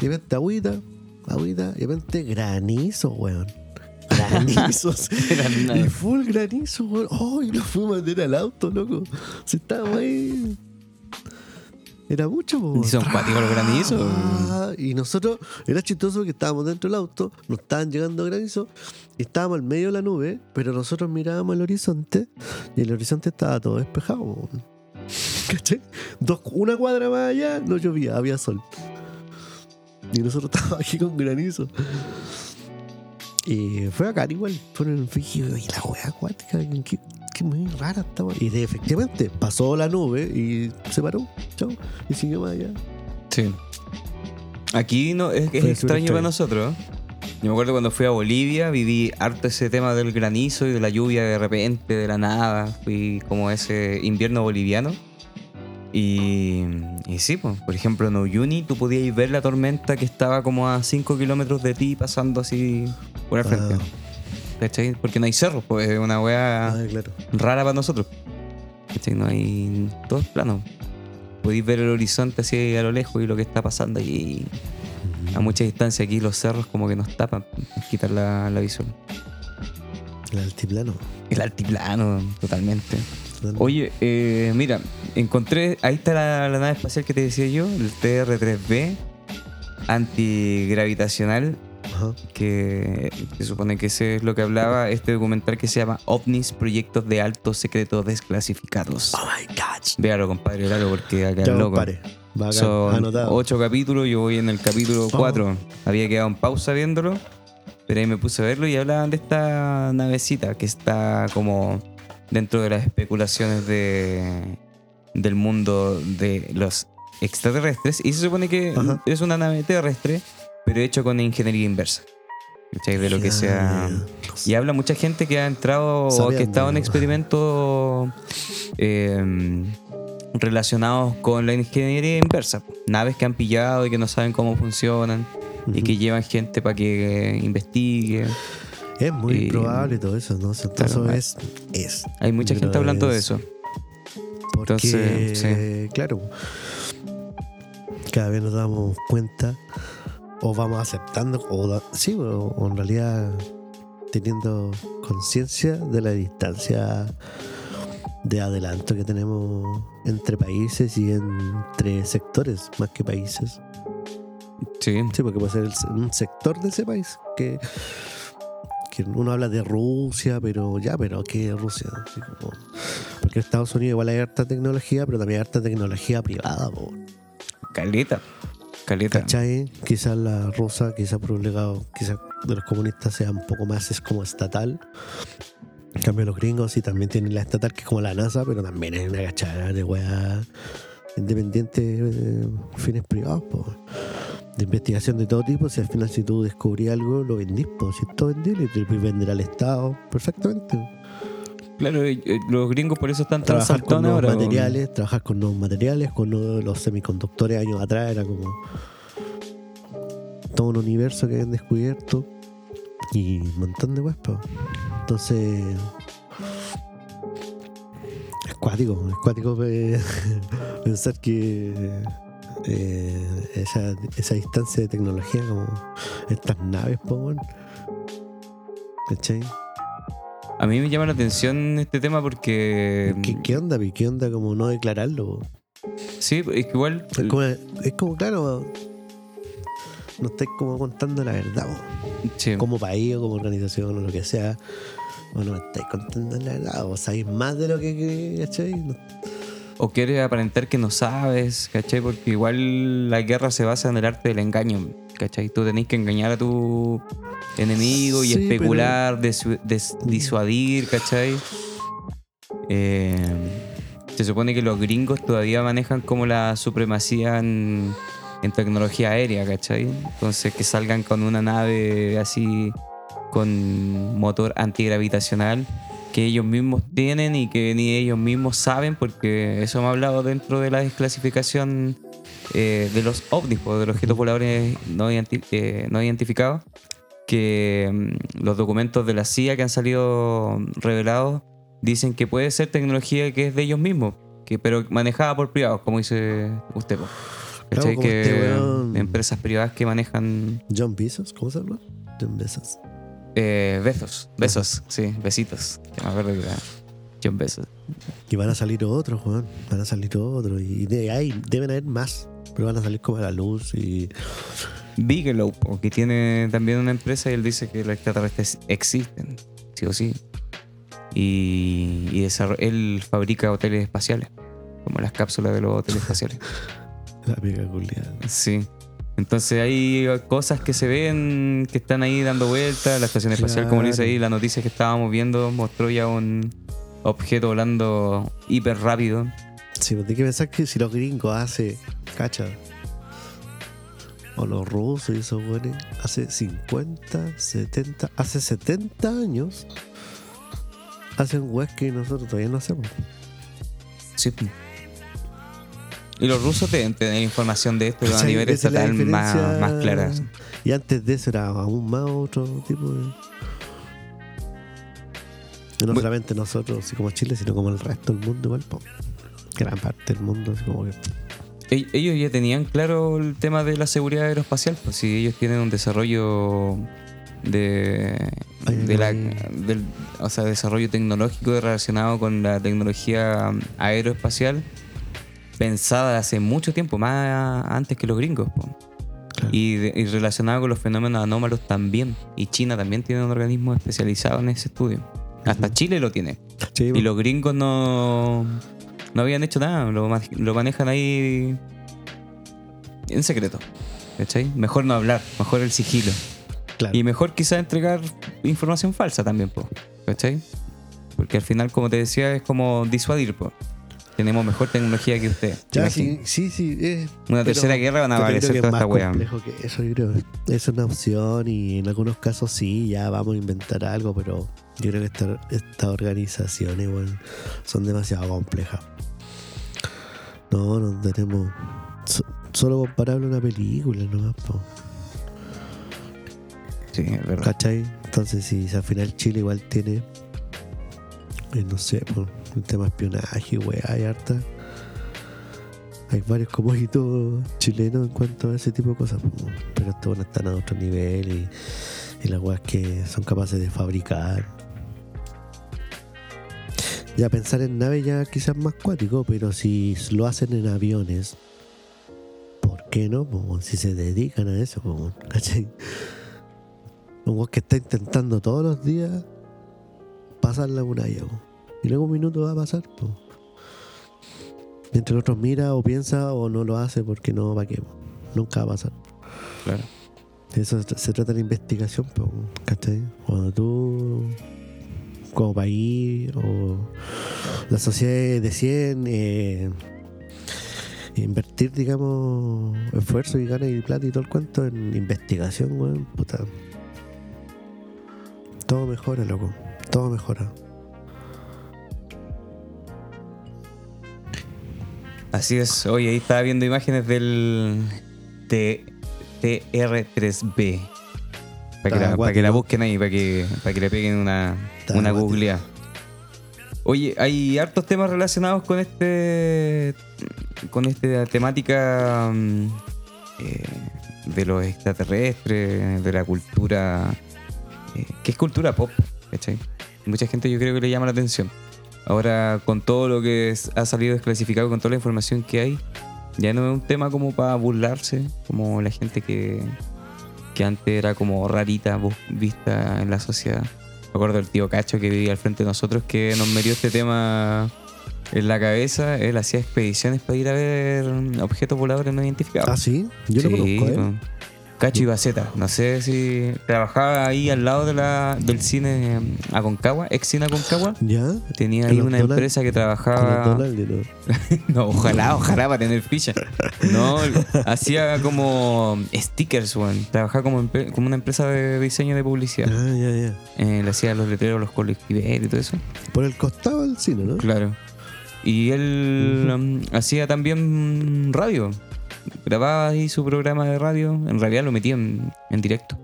repente agüita, agüita, y de repente granizo, weón. Granizos. Y full granizo, weón. Oh, y nos fuimos a meter al auto, loco. Si estábamos ahí. Era mucho, po. Y son cuáticos los granizos. Ah, y nosotros, era chistoso que estábamos dentro del auto, nos estaban llegando granizos, y estábamos al medio de la nube, pero nosotros mirábamos el horizonte, y el horizonte estaba todo despejado. po. ¿Cachai? Dos, una cuadra más allá no llovía, había sol. Y nosotros estábamos aquí con granizo. Y fue acá igual, fue en el y la wea acuática, qué, qué muy rara estaba. Y de, efectivamente, pasó la nube y se paró, chao, y siguió más allá. Sí. Aquí no, es, es extraño para nosotros. ¿eh? Yo me acuerdo cuando fui a Bolivia, viví harto ese tema del granizo y de la lluvia de repente, de la nada. Fui como ese invierno boliviano. Y, y sí, pues, por ejemplo, en Uyuni tú podías ver la tormenta que estaba como a 5 kilómetros de ti pasando así por el frente. Ah. ¿Cachai? Porque no hay cerros, pues es una weá Ah, claro. rara para nosotros. ¿Cachai? No hay. Todo es plano. Podéis ver el horizonte así a lo lejos y lo que está pasando allí a mucha distancia. Aquí los cerros como que nos tapan, nos quitan la, la visual. El altiplano. El altiplano, totalmente. Oye, eh, mira, encontré. Ahí está la, la nave espacial que te decía yo, el TR-3B, antigravitacional. Ajá. que se supone que ese es lo que hablaba este documental que se llama OVNIs, Proyectos de Alto Secreto Desclasificados. Oh my god. Véalo, compadre, véalo, porque acá Ya, es loco. compadre. Bacán, Son anotado. ocho capítulos, yo voy en el capítulo Oh. 4. Había quedado en pausa viéndolo, pero ahí me puse a verlo y hablaban de esta navecita que está como dentro de las especulaciones de, del mundo de los extraterrestres. Y se supone que Ajá. es una nave terrestre, pero hecho con ingeniería inversa. De lo que sea. Y habla mucha gente que ha entrado o Sabiendo. que ha estado en experimentos eh, relacionados con la ingeniería inversa. Naves que han pillado y que no saben cómo funcionan y que llevan gente para que investigue. Es muy y- probable todo eso, ¿no? Todo Claro, eso es. Es. Hay mucha gente hablando de es- eso. Porque, Entonces, claro, cada vez nos damos cuenta o vamos aceptando, o, da- sí, o, o en realidad teniendo conciencia de la distancia de adelanto que tenemos entre países y entre sectores más que países. Sí. Sí, porque puede ser el un sector de ese país que, que uno habla de Rusia, pero ya, pero ¿qué es Rusia? Así como- porque en Estados Unidos igual hay harta tecnología, pero también hay harta tecnología privada, po, Caleta. Caleta. ¿cachai? Quizás la rusa, quizás por un legado, quizás de los comunistas sea un poco más, es como estatal. En cambio los gringos sí también tienen la estatal, que es como la NASA, pero también es una cachada de weá independiente de fines privados, po. De investigación de todo tipo. Si al final si tú descubrís algo, lo vendís, pues si es todo vendible, te lo puedes vender al Estado perfectamente. Claro, eh, eh, los gringos por eso están Trabajar con nuevos ahora. materiales, trabajar con nuevos materiales, con nuevos- los semiconductores años atrás era como todo un universo que habían descubierto y un montón de huespas. Entonces es cuático, es cuático pe- pensar que eh, esa, esa distancia de tecnología como estas naves, po, weón. ¿Cachai? A mí me llama la atención este tema porque. ¿Qué, ¿Qué onda, pi? ¿Qué onda como no declararlo? po? Sí, es que igual. Es como, es como, claro, no estáis como contando la verdad. Sí. como país o como organización o lo que sea. O no estáis contando la verdad, o sabéis más de lo que, que ¿cachai? No- O quieres aparentar que no sabes, ¿cachai? Porque igual la guerra se basa en el arte del engaño, ¿cachai? Tú tenés que engañar a tu enemigo y Sí, especular, des- disuadir, ¿cachai? Eh, se supone que los gringos todavía manejan como la supremacía en, en tecnología aérea, ¿cachai? Entonces que salgan con una nave así con motor antigravitacional que ellos mismos tienen y que ni ellos mismos saben, porque eso hemos hablado dentro de la desclasificación eh, de los ovnis, o de los objetos voladores no, identi- eh, no identificados, que mm, los documentos de la CIA que han salido revelados dicen que puede ser tecnología que es de ellos mismos, que, pero manejada por privados, como dice usted. po. Claro, como que este weón. empresas privadas que manejan John Bezos, ¿cómo se llama? John Bezos. Eh, besos, besos, sí, besitos. Que me acuerdo que era John Besos. Y van a salir otros, Juan. Van a salir otros. Y de ahí deben haber más. Pero van a salir como a la luz y. Bigelow, que tiene también una empresa y él dice que los extraterrestres existen, sí o sí. Y, él fabrica hoteles espaciales, como las cápsulas de los hoteles espaciales. La pica culiada. Sí. Entonces hay cosas que se ven, que están ahí dando vueltas. La estación espacial, como dice ahí, la noticia que estábamos viendo mostró ya un objeto volando hiper rápido. Sí, pues hay que pensar que si los gringos hace. Cacha. O los rusos y esos güeyes. Hace 50, 70. Hace 70 años. Hacen weas que nosotros todavía no hacemos. Sí. Y los rusos deben tener información de esto a nivel estatal más, más clara. Y antes de eso era aún más otro tipo de. No solamente nosotros, así como Chile, sino como el resto del mundo, igual, po. gran parte del mundo, así como que. Ellos ya tenían claro el tema de la seguridad aeroespacial, pues si ellos tienen un desarrollo de, Ay, de la, del o sea, desarrollo tecnológico relacionado con la tecnología aeroespacial pensada hace mucho tiempo, más antes que los gringos. po. Claro. Y, de- y relacionado con los fenómenos anómalos también. Y China también tiene un organismo especializado en ese estudio. Hasta Chile lo tiene. Sí, Y los gringos no, no habían hecho nada. Lo, lo manejan ahí en secreto. ¿Cachai? Mejor no hablar. Mejor el sigilo. claro. Y mejor quizás entregar información falsa también, po, ¿cachai? Porque al final, como te decía, es como disuadir, po. Tenemos mejor tecnología que usted. Ya, sí, sí, sí. eh, Una tercera guerra van a aparecer toda es esta que eso, yo creo. Es una opción y en algunos casos sí, ya vamos a inventar algo, pero yo creo que esta- estas organizaciones weón, son demasiado complejas. No, no tenemos. so- solo comparable a una película nomás, po. Sí, es verdad. ¿Cachai? Entonces, si al final Chile igual tiene, eh, no sé, por un tema espionaje, weá, hay harta. Hay varios como hitos chilenos en cuanto a ese tipo de cosas, pero estos están a otro nivel y, y las weas que son capaces de fabricar. Ya pensar en naves ya quizás más cuático, pero si lo hacen en aviones, ¿por qué no? Si se dedican a eso, po, ¿cachai? Un que está intentando todos los días pasar la muralla. Y luego un minuto va a pasar. po. Mientras el otro mira o piensa o no lo hace porque no va a po. Nunca va a pasar. Claro. De eso se trata la investigación, po, ¿cachai? Cuando tú, como país o la sociedad deciden eh, invertir, digamos, esfuerzo y ganas y plata y todo el cuento en investigación, weón, puta. Todo mejora, loco. Todo mejora. Así es. Oye, ahí estaba viendo imágenes del T- TR3B. Para que, la, para que la busquen ahí, para que, para que le peguen una, Está una googleada. Oye, hay hartos temas relacionados con este. con esta temática mm, eh, de los extraterrestres, de la cultura. eh, que es cultura pop, ¿cachai? Mucha gente yo creo que le llama la atención. Ahora, con todo lo que ha salido desclasificado, con toda la información que hay, ya no es un tema como para burlarse, como la gente que, que antes era como rarita vista en la sociedad. Me acuerdo del tío Cacho que vivía al frente de nosotros que nos metió este tema en la cabeza. Él hacía expediciones para ir a ver objetos voladores no identificados. Ah, sí. Yo lo conozco, ¿eh? Cacho y Baceta. No sé si trabajaba ahí al lado de la, del cine Aconcagua, ex cine Aconcagua. ¿Ya? Tenía ¿Con ahí una empresa que trabajaba. ¿no? Ojalá, ojalá para tener ficha. No, hacía como stickers, weón. Trabajaba como, una empresa de diseño de publicidad. Ah, ya, ya. Eh, le hacía los letreros, los colectiveros y todo eso. Por el costado del cine, ¿no? Claro. Y él um, hacía también radio. Grababa ahí su programa de radio. En realidad lo metía en, en directo.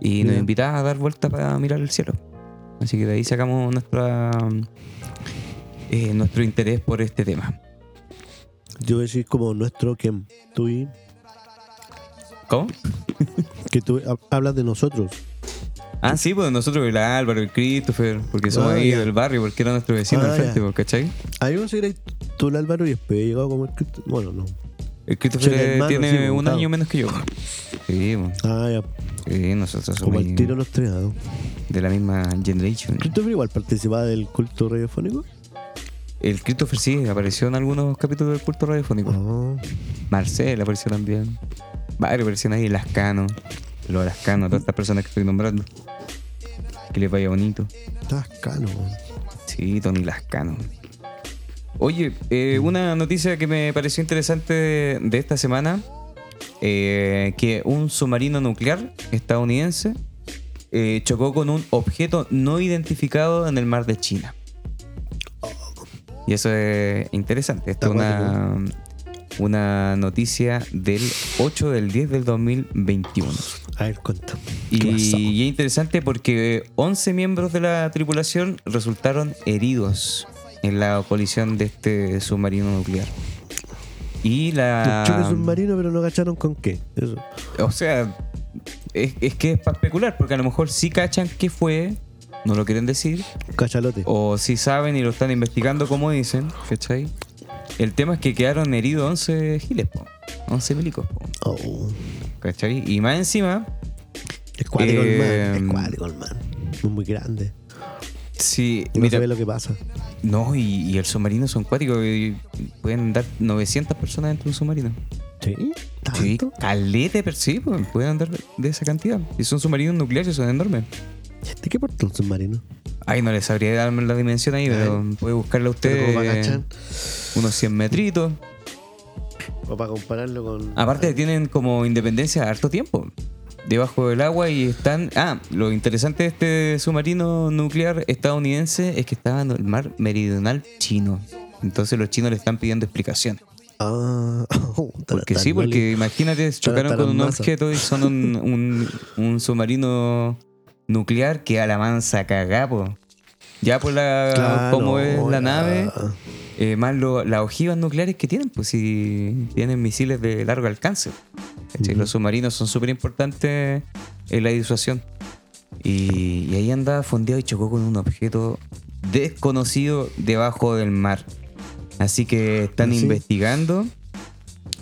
Y nos invitaba a dar vueltas para mirar el cielo. Así que de ahí sacamos nuestra eh, nuestro interés por este tema. Yo voy a decir como nuestro que tú y- ¿Cómo? que tú hab- hablas de nosotros. Ah, sí, pues nosotros, el Álvaro, el Christopher, porque somos Ah, ahí ya. del barrio, porque era nuestro vecino Ah, al frente, ya. pues, ¿cachai? A mí me que tú el Álvaro y después he llegado como el Cristo. Bueno, no. El Christopher Sí, el eh, hermano, tiene sí, un año menos que yo. Sí, pues, Ah, ya. sí, nosotros Como somos el tiro los tregados. de la misma generation. Christopher igual participaba del culto radiofónico. El Christopher sí, apareció en algunos capítulos del culto radiofónico. Ah, Marcel apareció también. Varios aparecieron ahí, Lascano. Los Lascano, todas estas personas que estoy nombrando. Que les vaya bonito. estás cano. Sí, Tony Lascano. Oye, eh, una noticia que me pareció interesante de esta semana, eh, que un submarino nuclear estadounidense eh, chocó con un objeto no identificado en el mar de China. Y eso es interesante. Esta es una, una noticia del 8 del 10 del 2021. A ver, cuenta. Y, y es interesante porque 11 miembros de la tripulación resultaron heridos en la colisión de este submarino nuclear. Y la. Choque submarino, pero no cacharon con qué. Eso. O sea, es, es que es para especular, porque a lo mejor sí cachan qué fue, no lo quieren decir, Cachalote. o sí saben y lo están investigando como dicen, ¿cachai? El tema es que quedaron heridos 11 giles, po, 11 milicos. po. Oh. ¿cachai? Y más encima, Es cuático. Eh, Es cuático el mar. Es muy grande. Sí, Y no mira, se ve lo que pasa. no, y, y el submarino son cuáticos, y pueden dar 900 personas dentro de un submarino. ¿Sí? Sí, ¿Tanto? calete, pero sí, pues, pueden andar de esa cantidad. Y son submarinos nucleares, son enormes. ¿De qué porta un submarino? Ay, no les sabría darme la dimensión ahí, pero puede buscarla Pero usted. unos 100 metritos. O para compararlo con. Aparte tienen como independencia harto tiempo. Debajo del agua y están... Ah, lo interesante de este submarino nuclear estadounidense es que estaba en el mar meridional chino. Entonces los chinos le están pidiendo explicación. Ah, Porque sí, porque imagínate, chocaron con un objeto y son un, un- un submarino nuclear que a la mansa cagapo. Ya por la Claro, como es la nave, eh, más lo- las ojivas nucleares que tienen, pues si tienen misiles de largo alcance. Los submarinos son súper importantes en la disuasión. Y, y ahí andaba fondeado y chocó con un objeto desconocido debajo del mar. Así que están ¿Ah, sí? investigando.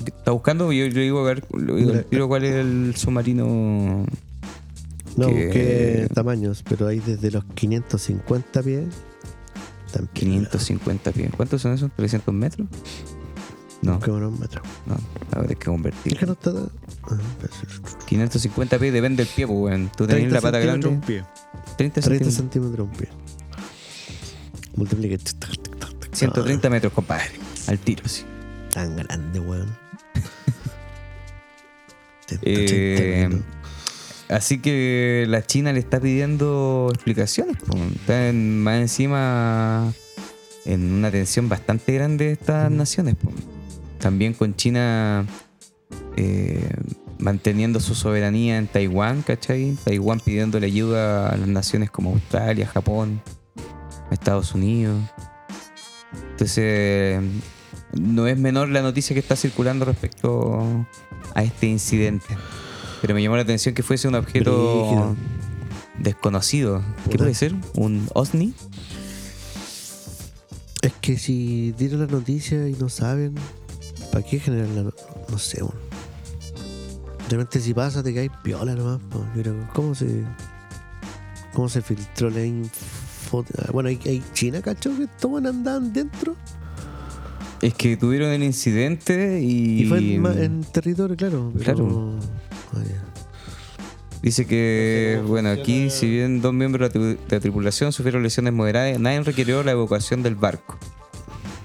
Está buscando, yo, yo digo, a ver, digo cuál es el submarino. No, que- busqué tamaños, pero hay desde los 550 pies. También. 550 pies. ¿Cuántos son esos? ¿300 metros? No, Busquémonos un metro. no, habrá que convertir. Es que no está. tan- ah, 550 pies depende del pie, pues, weón. Tú tenés 30 la pata centímetros grande. un pie. 30 30 centímetros. centímetros un pie. Multiplique. 130 metros, compadre. Al tiro, sí. Ah, tan grande, weón. 180 Eh, metros. Así que la China le está pidiendo explicaciones. po. Está en- más encima en una tensión bastante grande de estas naciones. po. También con China eh, manteniendo su soberanía en Taiwán, ¿cachai? Taiwán pidiéndole ayuda a las naciones como Australia, Japón, Estados Unidos. Entonces, no es menor la noticia que está circulando respecto a este incidente. Pero me llamó la atención que fuese un objeto Brígido. desconocido. ¿Qué Puta. puede ser? ¿Un OSNI? Es que si dieron la noticia y no saben, ¿para qué generar la no, sé, weón? Realmente si pasa te caes piola nomás, po. Yo creo, ¿cómo se cómo se filtró la info? Ah, Bueno, hay, hay China, cacho, que estos andaban dentro. Es que tuvieron el incidente y, Y, fue en, en territorio, claro. Pero, Claro. Ah, dice que, bueno, aquí si bien dos miembros de la, tri- de la tripulación sufrieron lesiones moderadas, nadie requirió la evacuación del barco.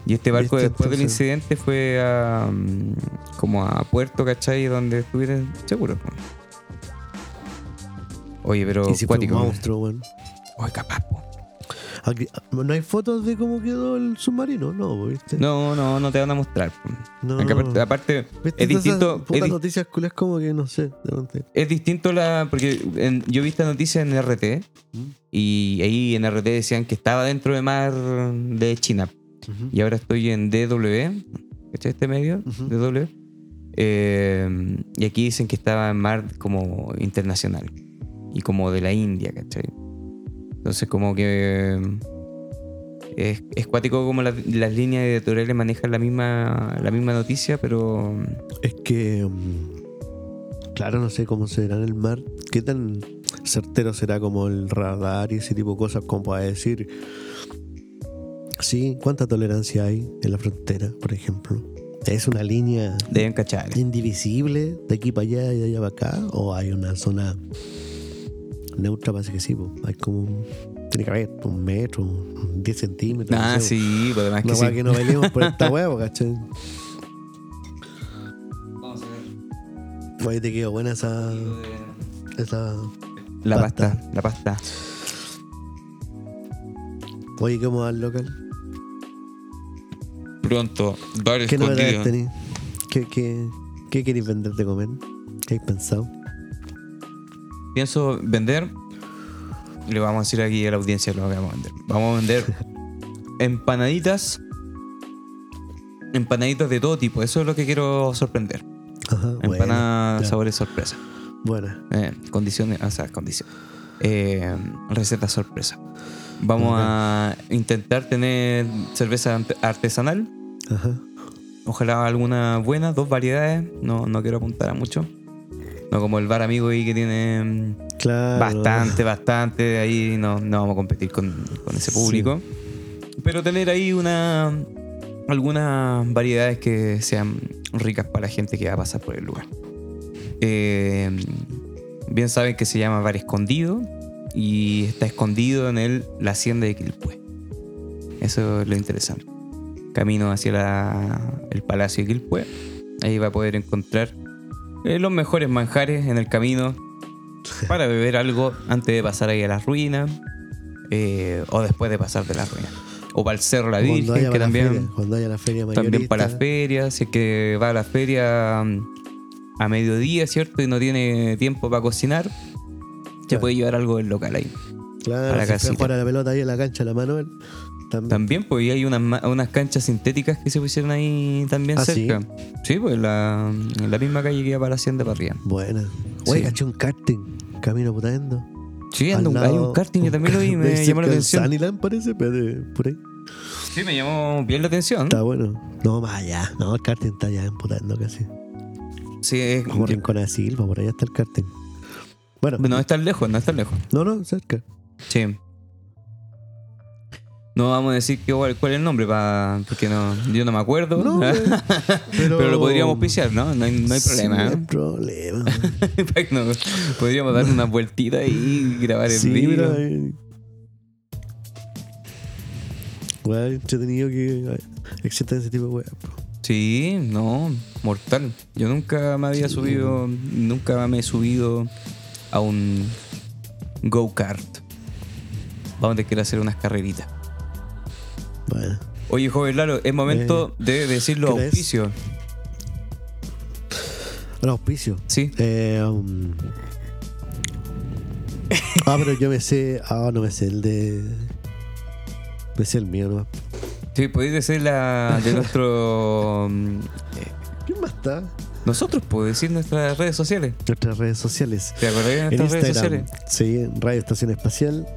Y este barco ¿Viste? después del incidente fue a, mm, como a Puerto, ¿cachai? Donde estuvieran seguros. Oye, pero y si fue un monstruo, weón. Oye, capaz, po. Aquí- no hay fotos de cómo quedó el submarino, no, ¿viste? No, no, no te van a mostrar. No. Aparte, aparte, ¿Viste? es esas distinto. es noticias culias como que no sé. Es distinto la. Porque en- yo vi esta noticia en RT y ahí en RT decían que estaba dentro de mar de China. Y ahora estoy en DW, ¿cachai? Este medio. DW. Eh, y aquí dicen que estaba en mar como internacional y como de la India, ¿cachai? Entonces, como que. Es, es cuático como las, las líneas editoriales manejan la misma, la misma noticia, pero. Es que. mm, Claro, no sé cómo será en el mar. ¿Qué tan certero será como el radar y ese tipo de cosas como para decir. Sí, ¿cuánta tolerancia hay en la frontera, por ejemplo? ¿Es una línea Deben cachar. indivisible de aquí para allá y de allá para acá? ¿O hay una zona neutra? Parece que sí, po. hay como un. Tiene que haber un metro, un 10 centímetros. Ah, no sé, sí, pues además po. que sí. que no venimos por esta huevo, ¿cachai? Oye, te quedó buena esa. esa... La Pasta. pasta, la pasta. Oye, ¿cómo va el local? Pronto, bar ¿Qué novedades tenés? ¿Qué, qué, qué queréis vender de comer? ¿Qué has pensado? Pienso vender. Le vamos a decir aquí a la audiencia lo que vamos a vender. Vamos a vender empanaditas. Empanaditas de todo tipo. Eso es lo que quiero sorprender. Ajá, Empanadas, sabores sorpresa. Buena. Eh, condiciones, o sea, condiciones. Eh, receta sorpresa. Vamos a intentar tener cerveza artesanal. Ajá. Ojalá alguna buena, dos variedades. No, no quiero apuntar a mucho. No como el bar amigo ahí que tiene mm, Claro. bastante, bastante. Ahí no, no vamos a competir con, con ese Sí. público. Pero tener ahí una algunas variedades que sean ricas para la gente que va a pasar por el lugar. Eh, bien saben que se llama Bar Escondido y está escondido en el, la hacienda de Quilpué. Eso es lo interesante. Camino hacia la- el Palacio de Quilpué. Ahí va a poder encontrar eh, los mejores manjares en el camino para beber algo antes de pasar ahí a las ruinas eh, o después de pasar de las ruinas. O para el Cerro La Cuando Virgen, haya que también, feria, cuando haya la feria también para la feria. Si es que va a la feria mm, a mediodía, ¿cierto? Y no tiene tiempo para cocinar, se Claro. puede llevar algo del local ahí. Claro, para la si jugar a la pelota ahí en la cancha la Manuel. También. También, pues y hay unas, unas canchas sintéticas que se pusieron ahí también ¿Ah, cerca. Sí, pues en la, en la misma calle que iba para la hacienda para arriba. Buena. Oye, Sí. caché un karting. Camino putando. Sí, un- hay un karting que también lo vi me llamó la atención. Saniland parece, pero por ahí. Sí, me llamó bien la atención. Está bueno. No, más allá. No, el karting está allá en putando casi. Sí, es Como Rincón de Silva, por allá está el karting. Bueno, No es tan lejos, no es tan lejos. no, no, cerca. Sí. No vamos a decir que, cuál, es el nombre, pa- porque no, yo no me acuerdo. No, eh, pero, Pero lo podríamos auspiciar, ¿no? No hay, no hay problema. Sí, no hay ¿eh? problema. Que no- podríamos dar una vueltita y grabar el sí, vídeo. mira. eh. Weá, entretenido que eh, exista ese tipo de weá. Sí, no, mortal. Yo nunca me había Sí. subido, nunca me he subido a un go-kart. Vamos a tener que hacer unas carreritas. Bueno. Oye, joven Lalo, es momento de decir los auspicios. El auspicio. Sí. Eh, um, ah, pero yo me sé. Ah, no me sé el de. Me sé el mío nomás. Sí, podéis decir la de nuestro. mm, ¿Quién más está? Nosotros, puedo decir nuestras redes sociales. Nuestras redes sociales. ¿Te acordás de En nuestras redes sociales? sí, Radio Estación Espacial.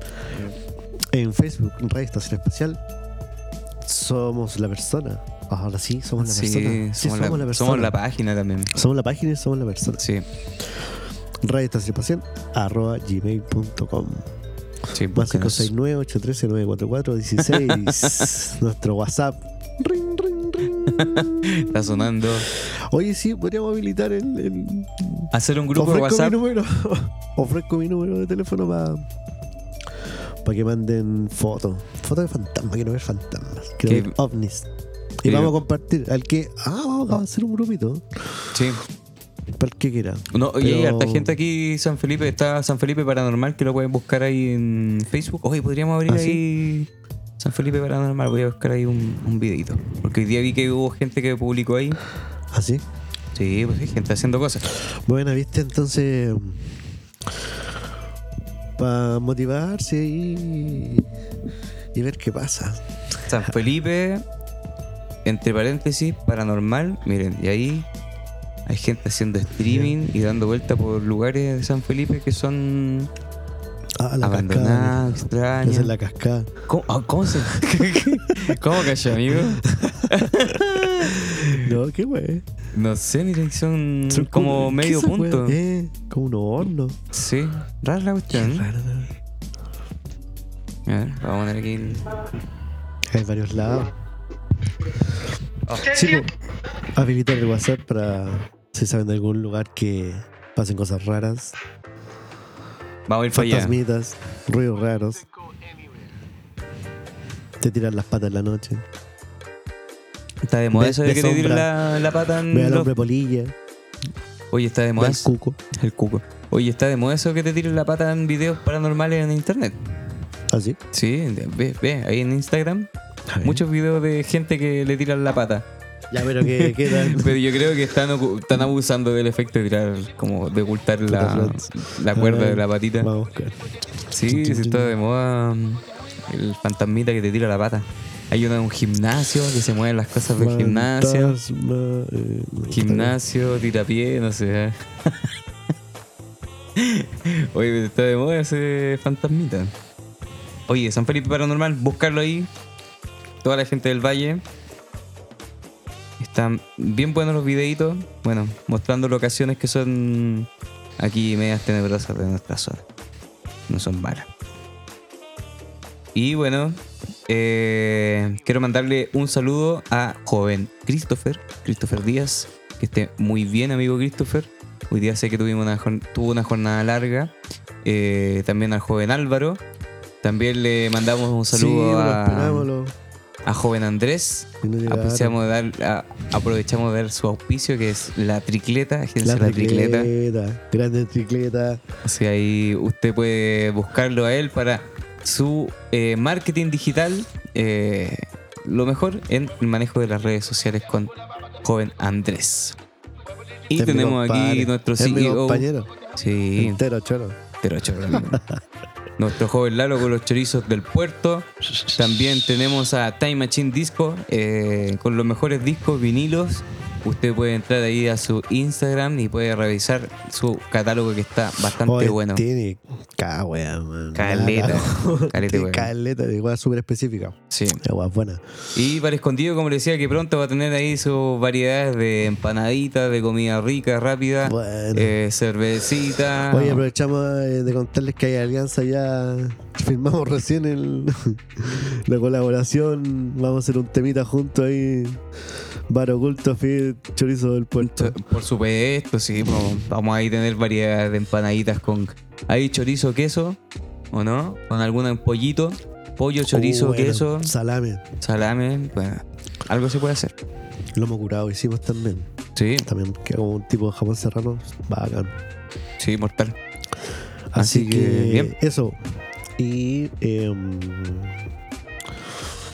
En Facebook, Radio Estación Espacial. Somos la persona. Ahora sí, somos la Sí, persona. Sí, somos, la, persona. somos la página también. Somos la página y somos la persona. Sí, Radio Estación Espacial, arroba gmail.com. sí, Más búsquenos. 569-813-944-16. Nuestro WhatsApp. Ring, ring. Está sonando. Oye, sí, podríamos habilitar el. el- Hacer un grupo de WhatsApp. mi número. Ofrezco mi número de teléfono para. Para que manden fotos. Fotos de fantasmas, quiero ver fantasmas. Quiero ver ovnis. Y vamos a compartir. Al que. Ah, vamos a hacer un grupito. Sí. Para el que quiera. No, hay Pero- harta gente aquí, San Felipe, está San Felipe Paranormal, que lo pueden buscar ahí en Facebook. Oye, podríamos abrir ¿Ah, sí? San Felipe Paranormal, voy a buscar ahí un, un videito. Porque hoy día vi que hubo gente que publicó ahí. Así. Sí, pues sí, gente haciendo cosas. Bueno, viste, entonces. Para motivarse y. Y ver qué pasa. San Felipe, entre paréntesis, paranormal. Miren, y ahí hay gente haciendo streaming y dando vuelta por lugares de San Felipe que son Ah, la abandonados, cascada. Esa extraños. es la cascada. ¿Cómo, ah, cómo se.? ¿Cómo cayó, amigo? No, qué wey. No sé, miren, son, Son como ¿qué medio esa punto. Eh, como unos hornos. Sí, rara la Qué cuestión. raro, ¿no? A ver, vamos a poner aquí el. Hay varios lados. Sí, po. habilitar el WhatsApp para si saben de algún lugar que pasen cosas raras, Vamos a ir para fantasmitas, ruidos raros. Te tiran las patas en la noche. Está de moda eso de que te tiren sombra. la, la pata en Ve al los- hombre polilla, Oye, está de moda eso. cuco. El cuco. Oye, está de moda eso que te tiren la pata en videos paranormales en internet. Así. Sí, de- ve, ve, ahí en Instagram. Muchos videos de gente que le tiran la pata. Ya, pero que quedan. Pero yo creo que están, están abusando del efecto de tirar, como de ocultar la, la cuerda de la patita. Vamos a buscar. Sí, sí está de moda el fantasmita que te tira la pata. Hay uno en un gimnasio que se mueven las cosas del gimnasio. Fantasma, eh, Gimnasio, tirapié, no sé. Oye, está de moda ese fantasmita. Oye, San Felipe Paranormal, buscarlo ahí. Toda la gente del valle. Están bien buenos los videitos. Bueno, mostrando locaciones que son aquí medias tenebrosas de nuestra zona. No son malas. Y bueno, eh, quiero mandarle un saludo a joven Christopher, Christopher Díaz, que esté muy bien, amigo Christopher. Hoy día sé que tuvimos una, tuvo una jornada larga. Eh, también al joven Álvaro. También le mandamos un saludo Sí, a, a joven Andrés. y no llegaron. Apreciamos de dar, a- aprovechamos de dar su auspicio, que es la tricleta, agencia La La, tricleta. grande tricleta. O sea, ahí usted puede buscarlo a él para su eh, marketing digital. eh, lo mejor en el manejo de las redes sociales con joven Andrés. Y Es tenemos aquí nuestro CEO. compañero. Sí, Entero, choro. pero chorro. Nuestro joven Lalo con los chorizos del puerto. También tenemos a Time Machine Disco eh, con los mejores discos vinilos. Usted puede entrar ahí a su Instagram y puede revisar su catálogo que está bastante Oye, bueno. Tiene ca wea, man. Caleta, caleta, wea. caleta de wea súper específica. Sí. La wea buena. Y para escondido, como le decía, que pronto va a tener ahí sus variedades de empanaditas, de comida rica, rápida, Bueno. eh, cervecita. Oye, aprovechamos eh, de contarles que hay alianza ya. Firmamos recién el, la colaboración. Vamos a hacer un temita juntos ahí. Bar oculto, fit, chorizo del puerto. Por supuesto, sí. Vamos a tener variedades de empanaditas con ahí chorizo, queso, ¿o no? Con algún pollito, pollo, chorizo, Uh, bueno, queso, Salame. salame. Bueno, algo se puede hacer. Lomo curado hicimos también. Sí, También queda como un tipo de jamón serrano. Bacán. sí, mortal. Así, Así que, que, bien. eso. Y em,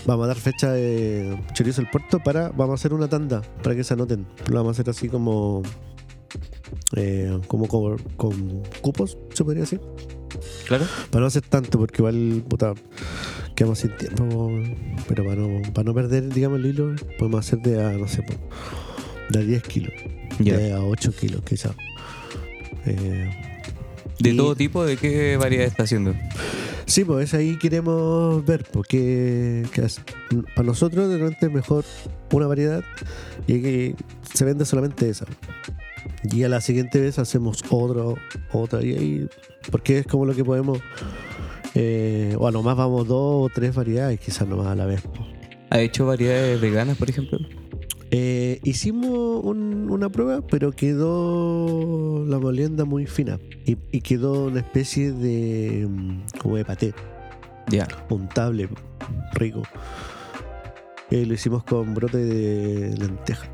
vamos a dar fecha de Chorizo del Puerto para. Vamos a hacer una tanda para que se anoten. Lo vamos a hacer así como. eh, como con, con cupos, se podría decir. Claro. Para no hacer tanto, porque igual, puta, quedamos sin tiempo. Pero para no, para no perder, digamos, el hilo, podemos hacer de a, no sé, de a 10 kilos. Ya. De a 8 kilos, quizás. Eh, De y- todo tipo, ¿de qué variedad está haciendo? Sí, pues ahí queremos ver, porque que es- para nosotros de repente es mejor una variedad y que se vende solamente esa. Y a la siguiente vez hacemos otro, otra, y ahí, porque es como lo que podemos, eh, o a lo más vamos dos o tres variedades, quizás nomás a la vez. ¿Ha hecho variedades veganas, por ejemplo? Eh, hicimos un- una prueba, pero quedó la molienda muy fina y, y quedó una especie de, mm, como de paté. Ya. untable, rico. Eh, lo hicimos con brote de lenteja.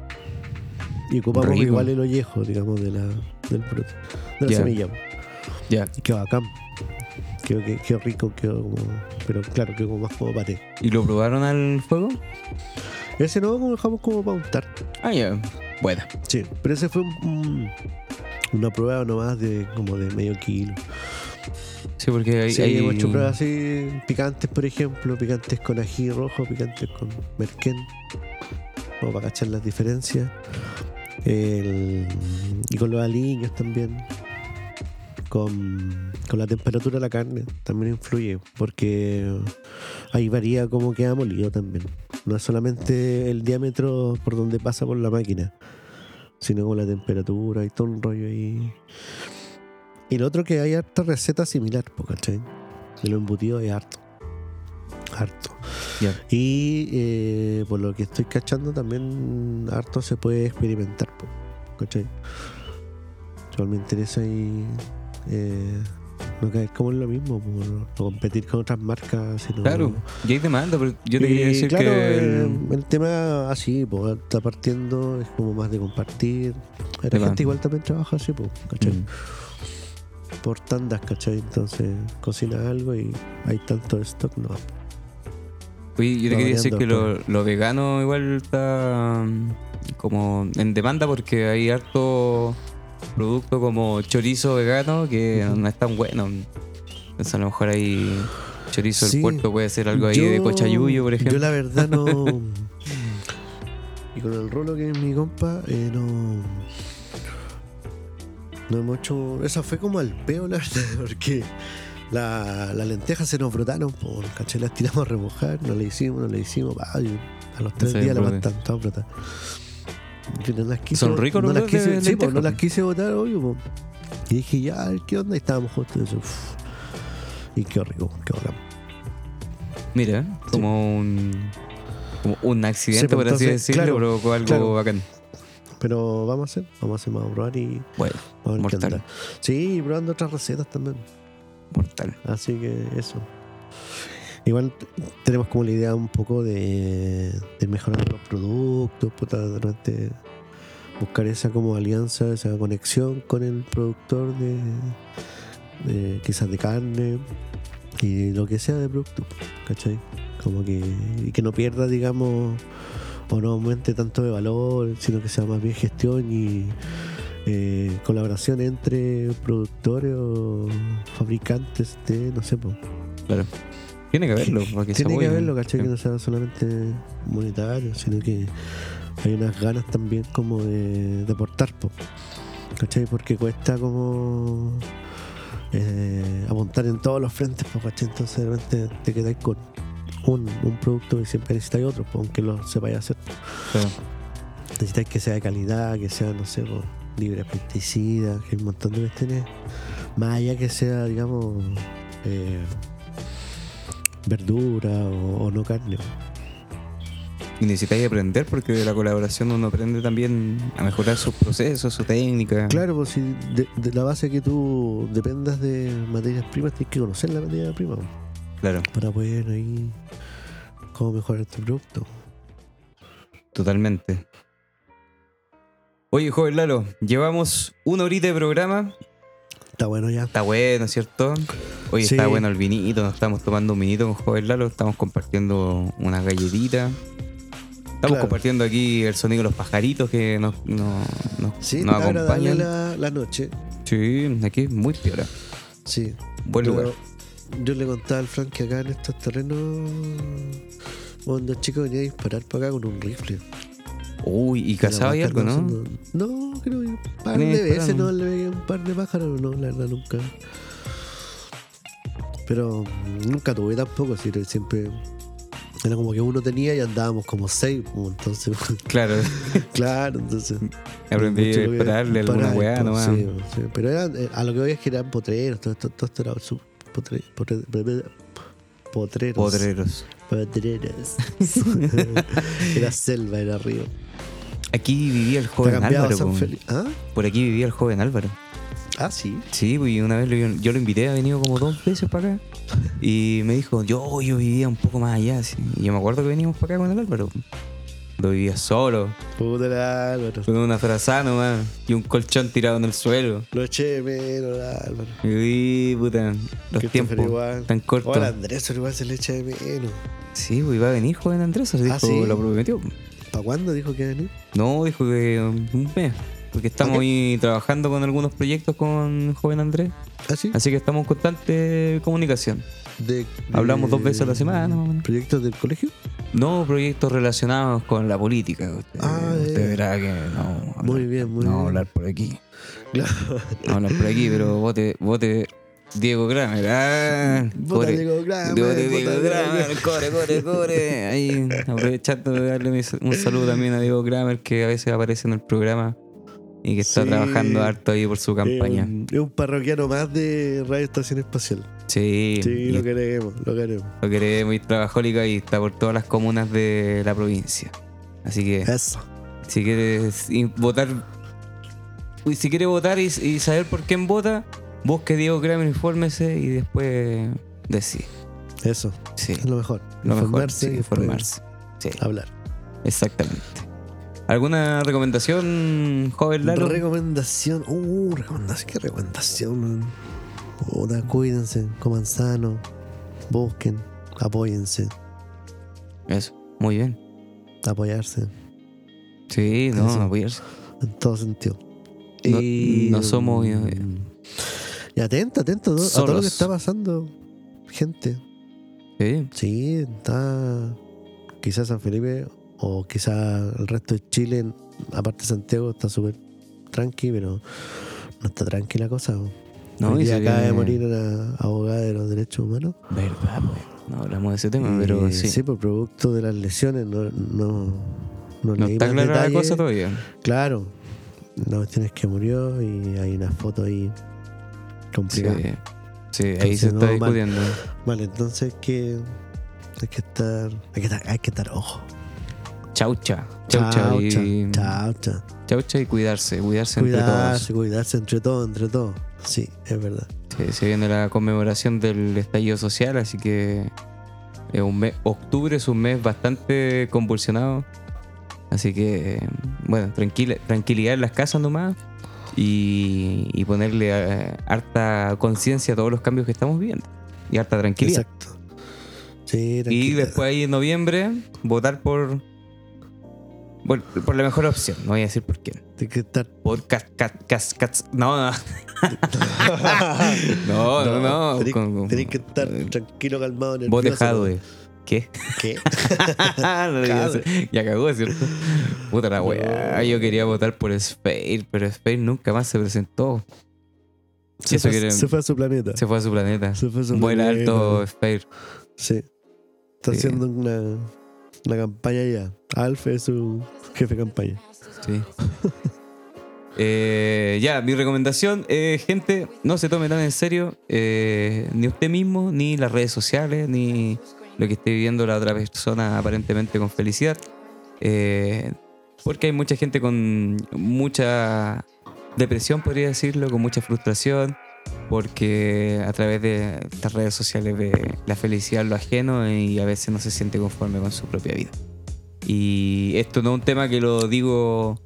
Y ocupamos Rico. igual el ollejo, digamos, de la, del brote. De la Ya. semilla. Ya. Y quedó bacán. Quedó rico, como. Pero claro, quedó como más como paté. ¿Y lo probaron al fuego? Ese no lo dejamos como para untar. Ah, ya. Bueno. Sí, pero ese fue un- un- una prueba nomás de como de medio kilo. Sí, porque hay, Sí, hay- hemos hecho pruebas así, picantes, por ejemplo, picantes con ají rojo, picantes con merquén, como para cachar las diferencias. El- y con los aliños también. Con, con la temperatura de la carne también influye, porque ahí varía cómo queda molido también. No es solamente el diámetro por donde pasa por la máquina, sino con la temperatura y todo un rollo ahí. Y lo otro que hay harta receta similar, ¿cachai? De lo embutido hay harto. Harto. Y eh, por lo que estoy cachando también harto se puede experimentar, ¿cachai? Igual me interesa y eh, no caer como en lo mismo, po, no, no competir con otras marcas, sino Claro, y hay demanda, pero yo te y, quería decir claro, que. el- el tema así, pues, está partiendo, es como más de compartir. La gente igual también trabaja así, pues, ¿cachai? Mm. Por tandas, ¿cachai? Entonces cocina algo y hay tanto stock, no. Oye, yo te quería decir que lo vegano igual está mm, como en demanda porque hay harto producto como chorizo vegano que no es tan bueno. Entonces a lo mejor hay chorizo Sí. del puerto, puede ser algo ahí de Yo- cochayuyo, por ejemplo. Yo la verdad no. y con el rolo que es mi compa, eh, no. No hemos hecho. Esa fue como al peo, la verdad, porque la- las lentejas se nos brotaron, por caché, las tiramos a remojar, no le hicimos, no le hicimos, y a los tres se días las todas brotadas. Yo no las quise, ¿Son ricos no los las quise, sí, po, no lentejas, las quise botar, obvio, po. Y dije, ya, ¿qué onda? Y estábamos justo eso. uf. Y qué rico, qué bacán. Mira, como un, como un accidente, Sí, pues, por así decirlo, claro, provocó algo claro. bacán. Pero vamos a hacer, vamos a hacer, vamos a probar y Bueno, vamos a Mortal. Sí, probando otras recetas también. mortal. Así que eso. Igual tenemos como la idea un poco de, mejorar los productos, buscar esa como alianza, esa conexión con el productor de, de quizás de carne y lo que sea de producto, ¿cachai? Como que, y que no pierda, digamos, o no aumente tanto de valor, sino que sea más bien gestión y eh, colaboración entre productores o fabricantes de, no sé, pues, Claro. Tiene que haberlo. para que se tiene que haberlo, ¿cachai? Que no sea solamente monetario, sino que hay unas ganas también como de, de aportar, po, ¿cachai? Porque cuesta como eh, apuntar en todos los frentes, po, ¿cachai? Entonces de repente te quedáis con un, un producto y siempre necesitáis otro, po, aunque lo sepáis hacer. Claro. Necesitáis que sea de calidad, que sea, no sé, po, libre de pesticidas, que hay un montón de cuestiones. Más allá que sea, digamos, eh, verdura o, o no carne. Y necesitáis aprender porque de la colaboración uno aprende también a mejorar sus procesos, su técnica. Claro, pues si de, de la base que tú dependas de materias primas, tienes que conocer la materia prima po, Claro, para poder ahí cómo mejorar tu producto. totalmente. Oye, joven Lalo, llevamos una horita de programa. Está bueno ya. Está bueno, ¿cierto? Oye, Sí. está bueno el vinito. Nos estamos tomando un vinito con joven Lalo. Estamos compartiendo unas galletitas. Estamos Claro. compartiendo aquí el sonido de los pajaritos que nos, nos, nos- Sí, nos está agradable acompañan. la, la noche. Sí, aquí es muy piola. Sí. Buen Yo- lugar. Yo le contaba al Frank que acá en estos terrenos, cuando el chico venía a disparar para acá con un rifle. Uy, y cazaba y algo, ¿no? No, creo que un par de veces no le pegué un par de pájaros, no, la verdad nunca. Pero nunca tuve tampoco, así que siempre era como que uno tenía y andábamos como seis, pues, entonces, Claro, claro, entonces. aprendí a dispararle alguna weá pues, nomás. sí, sí, pero eran, eh, a lo que voy es que eran potreros, todo esto, todo esto era su potre, potre- potreros. Potreros. Potreros. era selva, era río. Aquí vivía el joven Álvaro. San po. Felipe. ¿Ah? Por aquí vivía el joven Álvaro. Ah, sí. Sí, pues, y una vez lo- yo lo invité, ha venido como dos veces para acá. Y me dijo, yo, yo vivía un poco más allá. sí. Y yo me acuerdo que veníamos para acá con el Álvaro. Lo vivía solo, Puta el Álvaro. con una frazada nomás y un colchón tirado en el suelo. Lo eché de menos, Álvaro. Y puta, los tiempos igual. tan cortos. Hola Andrés, igual se le echa de menos. Sí, pues iba a venir joven Andrés, así Ah, dijo, ¿sí? lo prometió. ¿Para cuándo dijo que iba a venir? No, dijo que um, un mes. Porque estamos ahí trabajando con algunos proyectos con joven Andrés. ¿Ah, sí? Así que estamos en constante comunicación. De- Hablamos de- dos veces a la semana. ¿Proyectos del colegio? No proyectos relacionados con la política. Usted, Ah, usted eh. verá que no. hablar- Muy bien, muy no bien. hablar por aquí. Claro. No hablar por aquí, pero vote, vote Diego Kramer. Ah, core- Diego Kramer, Diego Kramer, core, core, core. Ahí, aprovechando de darle un saludo también a Diego Kramer, que a veces aparece en el programa y que está Sí. trabajando harto ahí por su campaña. Es un, es un parroquiano más de Radio Estación Espacial. Sí, Sí, lo queremos, lo queremos. lo queremos y trabajólica y está por todas las comunas de la provincia. Así que Eso. si quieres votar, uy, si quiere votar y, y saber por quién vota, busque Diego Kramer, infórmese y después decide. Eso. Sí, Es lo mejor. lo mejor, informarse sí, y después informarse. Sí, Hablar. exactamente. ¿Alguna recomendación, joven Lalo? Recomendación. Uh, recomendación. ¿Qué recomendación? man? Puta, cuídense, coman sano, busquen, apóyense, Eso, muy bien. apoyarse Sí, no, Eso. apoyarse. en todo sentido. No- no somos, mm, eh, Y atento, atento a todo- lo que está pasando, gente. Sí, Sí, está. Quizás San Felipe o quizás el resto de Chile, aparte de Santiago, está súper tranqui, pero no está tranquila la cosa. po. no, y se acaba de morir una abogada de los derechos humanos. Verdad, pues. No hablamos de ese tema, pero sí. sí, por producto de las lesiones, no, no, no, no está clara la cosa todavía. Claro, la cuestión es que murió y hay una foto ahí complicado. Sí, sí, ahí se está no, discutiendo. Vale, entonces que hay que estar, hay que estar, hay que estar ojo. Chaucha. Chaucha y, chao, chao. chaucha y cuidarse, cuidarse entre todos. Cuidarse, cuidarse entre todos, entre todos. Sí, es verdad. Sí, se viene la conmemoración del estallido social, así que es un mes, octubre es un mes bastante convulsionado. Así que, bueno, tranquila, tranquilidad en las casas nomás y, y ponerle eh, harta conciencia a todos los cambios que estamos viviendo y harta tranquilidad. Exacto. Sí, Y después ahí en noviembre votar por, por, por la mejor opción. No voy a decir por quién. Hay que estar. Por cat, No, no. no, no, no. Tenés, Con- con- tenés que estar tranquilo, calmado, nervioso. Vos dejado, eh. ¿Qué? ¿Qué? No, ya, cagó, ¿cierto? Puta la weá. Yo quería votar por Spade, pero Spade nunca más se presentó. Se, Eso fue, quiere- se fue a su planeta. Se fue a su planeta. Se fue a su Vuela planeta. alto Spade. Sí. Está Sí. haciendo una, una campaña ya. Alf es su jefe de campaña. Sí. Eh, ya, mi recomendación, eh, gente, no se tome tan en serio eh, ni usted mismo, ni las redes sociales, ni lo que esté viviendo la otra persona aparentemente con felicidad. Eh, porque hay mucha gente con mucha depresión, podría decirlo, con mucha frustración, porque a través de estas redes sociales ve la felicidad lo ajeno y a veces no se siente conforme con su propia vida. Y esto no es un tema que lo digo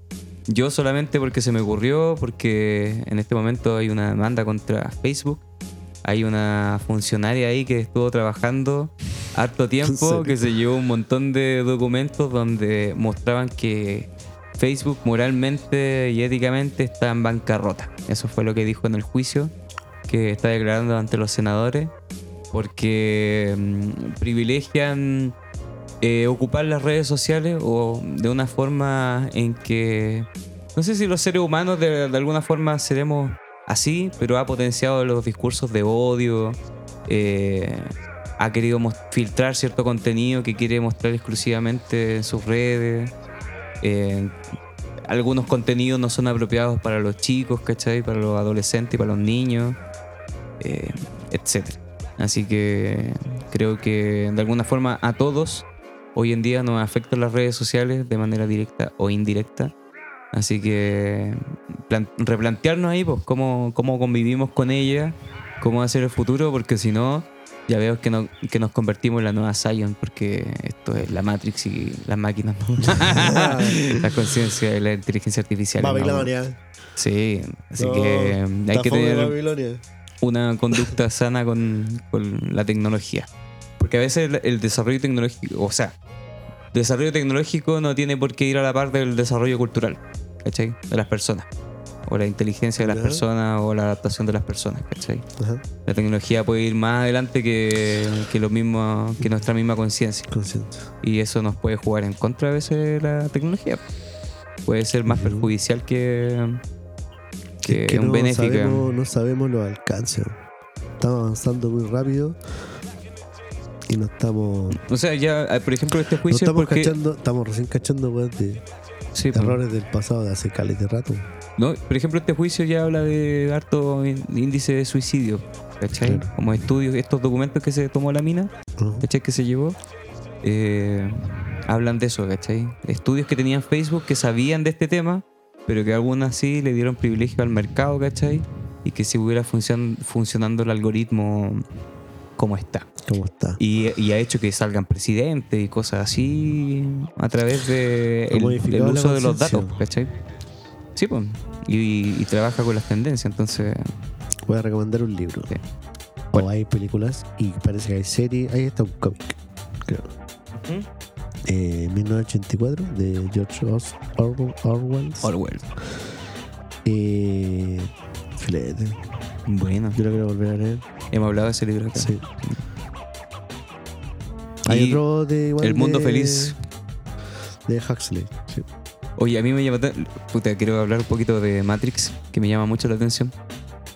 yo solamente porque se me ocurrió, porque en este momento hay una demanda contra Facebook. Hay una funcionaria ahí que estuvo trabajando harto ¿En tiempo, que se llevó un montón de documentos donde mostraban que Facebook moralmente y éticamente está en bancarrota. Eso fue lo que dijo en el juicio que está declarando ante los senadores, porque mm, privilegian eh, ocupar las redes sociales o de una forma en que no sé si los seres humanos de, de alguna forma seremos así, pero ha potenciado los discursos de odio, eh, ha querido filtrar cierto contenido que quiere mostrar exclusivamente en sus redes. eh, algunos contenidos no son apropiados para los chicos, ¿cachai? Para los adolescentes para los niños, eh, etc. Así que creo que de alguna forma a todos hoy en día nos afectan las redes sociales de manera directa o indirecta. Así que plan- replantearnos ahí pues, cómo, cómo convivimos con ella, cómo va a ser el futuro, porque si no, ya veo que, no- que nos convertimos en la nueva Zion, porque esto es la Matrix y las máquinas, ¿no? la conciencia y la inteligencia artificial. ¿no? Babilonia. Sí, así No, que hay que tener una conducta sana con, con la tecnología. Porque a veces el, el desarrollo tecnológico, o sea, desarrollo tecnológico no tiene por qué ir a la par del desarrollo cultural, ¿cachai? De las personas. O la inteligencia de las personas o la adaptación de las personas, ¿cachai? Ajá. La tecnología puede ir más adelante que, que, lo mismo, que nuestra misma conciencia. Consciente. Y eso nos puede jugar en contra a veces la tecnología. Puede ser más perjudicial que, que, un no benéfico. sabemos, no sabemos los alcances. Estamos avanzando muy rápido y no estamos. O sea, ya, eh, por ejemplo, este No juicio es estamos porque... cachando, estamos recién cachando weas, de Sí, pues. errores del pasado de hace cales de rato. No, por ejemplo, este juicio ya habla de harto ín- índice de suicidio, ¿cachai? Claro. Como estudios, estos documentos que se tomó la mina, ¿no? ¿cachai? Que se llevó, eh, hablan de eso, ¿cachai? Estudios que tenían Facebook que sabían de este tema, pero que aún así le dieron privilegio al mercado, ¿cachai? Y que si hubiera funcion- funcionando el algoritmo como está. ¿Cómo está? Y, y ha hecho que salgan presidentes y cosas así a través de el, uso de los datos, ¿cachai? Sí, pues. Y, y trabaja con las tendencias, entonces. Voy a recomendar un libro. Sí. O hay películas y parece que hay series. Ahí está un cómic, creo. Eh, 1984 de George Os- Orwell. Orwell. Orwell. Eh, filete. Bueno, Yo lo quiero volver a leer. hemos hablado de ese libro acá. Sí. Hay Y otro de igual El mundo de- feliz. De Huxley. sí. Oye, a mí me llama. Puta, quiero hablar un poquito de Matrix, que me llama mucho la atención.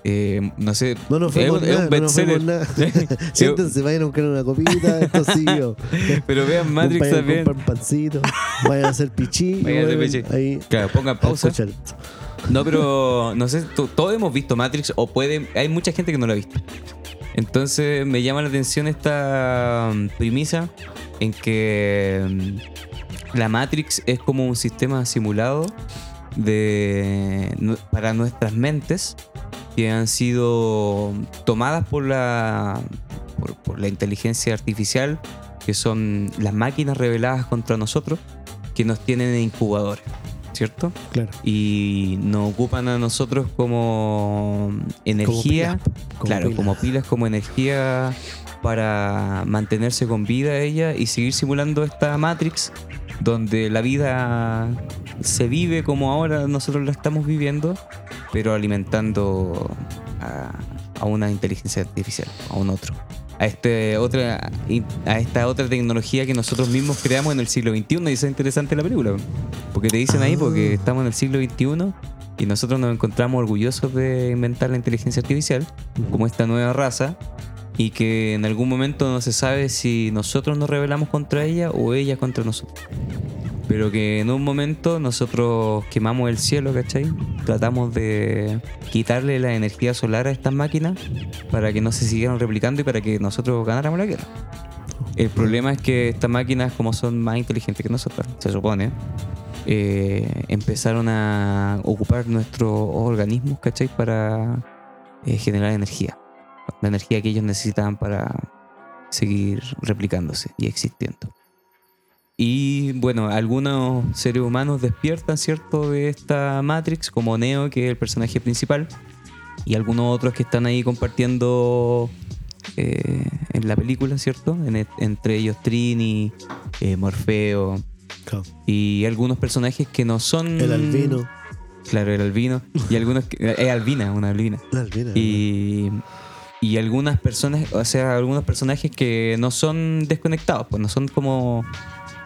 Eh, no sé. No nos es fuimos un- es un nada, no nos fuimos nada. Siéntense, vayan a buscar una copita, esto siguió. Pero vean Matrix vayan también. comprar un pancito, vayan a hacer pichí. y Vayan a hacer vuelven pichí. Ahí Claro, pongan pausa. escuchar. No, pero no sé, to- todos hemos visto Matrix o puede, hay mucha gente que no la ha visto. Entonces me llama la atención esta mm, premisa en que mm, la Matrix es como un sistema simulado de para nuestras mentes que han sido tomadas por la por, por la inteligencia artificial que son las máquinas reveladas contra nosotros que nos tienen en incubadores, ¿cierto? Claro. y nos ocupan a nosotros como energía, pilas, como claro, pilas. como pilas, como energía para mantenerse con vida ella y seguir simulando esta Matrix donde la vida se vive como ahora nosotros la estamos viviendo, pero alimentando a, a una inteligencia artificial, a un otro. A, este otra, a esta otra tecnología que nosotros mismos creamos en el siglo XXI y eso es interesante la película. Porque te dicen ahí, Ah. porque estamos en el siglo XXI y nosotros nos encontramos orgullosos de inventar la inteligencia artificial como esta nueva raza y que en algún momento no se sabe si nosotros nos rebelamos contra ella o ella contra nosotros. Pero que en un momento nosotros quemamos el cielo, ¿cachai? Tratamos de quitarle la energía solar a estas máquinas para que no se siguieran replicando y para que nosotros ganáramos la guerra. El problema es que estas máquinas, como son más inteligentes que nosotros, se supone, eh, empezaron a ocupar nuestros organismos, ¿cachai? Para eh, generar energía. La energía que ellos necesitaban para seguir replicándose y existiendo. Y bueno, algunos seres humanos despiertan, ¿cierto? De esta Matrix, como Neo, que es el personaje principal, y algunos otros que están ahí compartiendo eh, en la película, ¿cierto? En- e, entre ellos Trini, eh, Morfeo, Claro. y algunos personajes que no son. El albino. Claro, el albino. Y algunos. Que, es albina, una albina. La albina. Y, y algunas personas, o sea, algunos personajes que no son desconectados, pues no son como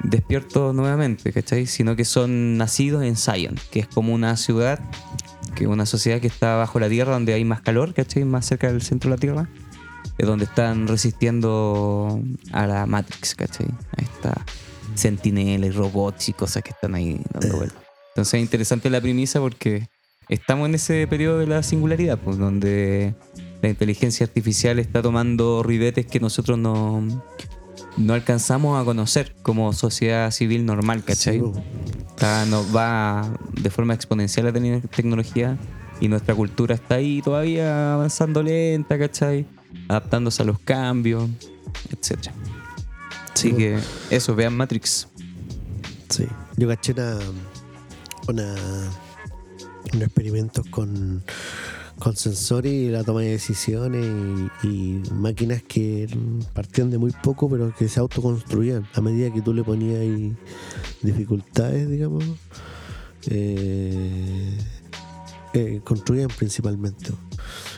despiertos nuevamente, ¿cachai? Sino que son nacidos en Zion, que es como una ciudad, que es una sociedad que está bajo la tierra, donde hay más calor, ¿cachai? Más cerca del centro de la tierra, es donde están resistiendo a la Matrix, ¿cachai? A esta sentinela y robots y cosas que están ahí dando vueltas. Entonces es interesante la premisa porque estamos en ese periodo de la singularidad, pues, donde la inteligencia artificial está tomando ribetes que nosotros no, no alcanzamos a conocer como sociedad civil normal, ¿cachai? Sí. Está- nos va de forma exponencial la tec- tecnología y nuestra cultura está ahí todavía avanzando lenta, ¿cachai? Adaptándose a los cambios, etc. Así Sí, que eso, vean Matrix. Sí. Yo caché una, una, unos experimentos con, con sensores y la toma de decisiones y, y máquinas que partían de muy poco pero que se autoconstruían a medida que tú le ponías ahí dificultades, digamos. eh, eh, construían principalmente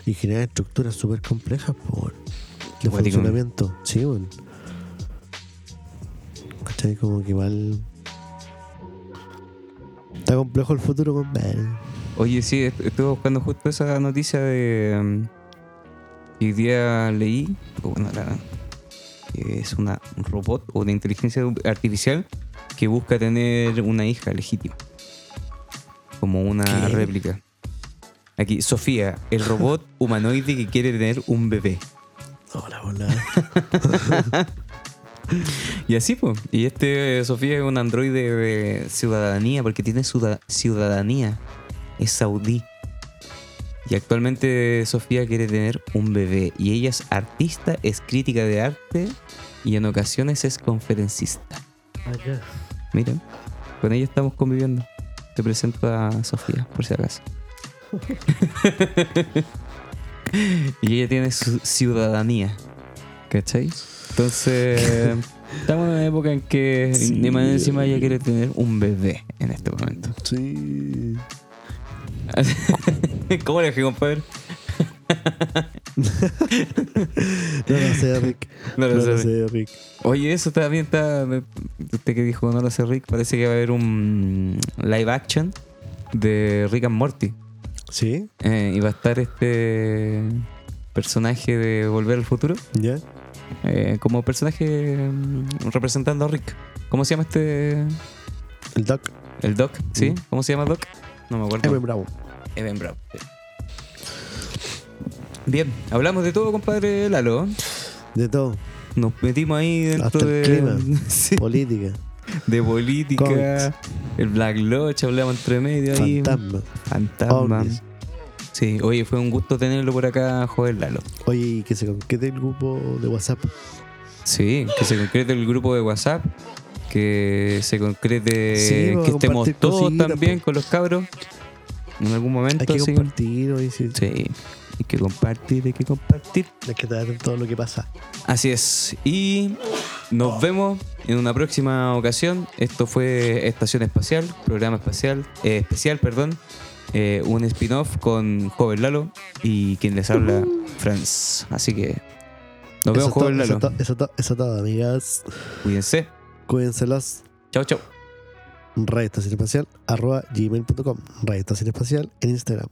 y generan estructuras súper complejas por de funcionamiento. Sí, bueno. ¿Cachai? Como que igual. Está complejo el futuro con Ben. Oye, sí, est- estuve buscando justo esa noticia de. um, que hoy día leí. Bueno, la- que es una, un robot o una inteligencia artificial que busca tener una hija legítima. Como una ¿Qué? réplica. Aquí, Sofía, el robot humanoide que quiere tener un bebé. Hola, hola. Y así, pues. Y este, Sofía, es un androide de ciudadanía, porque tiene ciuda- ciudadanía. Es saudí. Y actualmente Sofía quiere tener un bebé. Y ella es artista, es crítica de arte y en ocasiones es conferencista. Mira, con ella estamos conviviendo. Te presento a Sofía, por si acaso. y ella tiene su ciudadanía. ¿Cachai? Entonces, estamos en una época en que Sí. ni más encima ella quiere tener un bebé en este momento. Sí. ¿Cómo le dije, compadre? No lo sé, Rick. No No lo sé, Rick. Oye, eso también está. Usted que dijo no lo sé, Rick. Parece que va a haber un live action de Rick and Morty. ¿Sí? Eh, y va a estar este personaje de Volver al Futuro ¿Ya? eh, como personaje mm, representando a Rick. ¿Cómo se llama este? El Doc. El Doc, ¿sí? Mm. ¿Cómo se llama Doc? No me acuerdo. M. Bravo. Evan Brown. sí. Bien, hablamos de todo, compadre Lalo. De todo. Nos metimos ahí dentro Hasta el de, clima. Sí, Política. de política, el Black Lodge, hablamos entre medio ahí. Fantasma. Fantasma. Sí, oye, fue un gusto tenerlo por acá, joven Lalo. Oye, y que se concrete el grupo de WhatsApp. Sí, que se concrete el grupo de WhatsApp, que se concrete Sí, pues, que estemos todos cositas, también pues. con los cabros en algún momento. Hay que sí. compartir, oye, sí. Sí, hay que compartir, hay que compartir. Hay que todo lo que pasa. Así es. Y nos vemos en una próxima ocasión. Esto fue Estación Espacial, programa espacial, eh, especial, perdón. Eh, un spin-off con Joven Lalo y quien les habla, Franz. Así que nos vemos, Joven Lalo. eso, es todo, eso es todo, amigas. Cuídense. Cuídenselos. Chau, chau. Radio Estación Espacial, arroba gmail.com. Radio Estación Espacial en Instagram.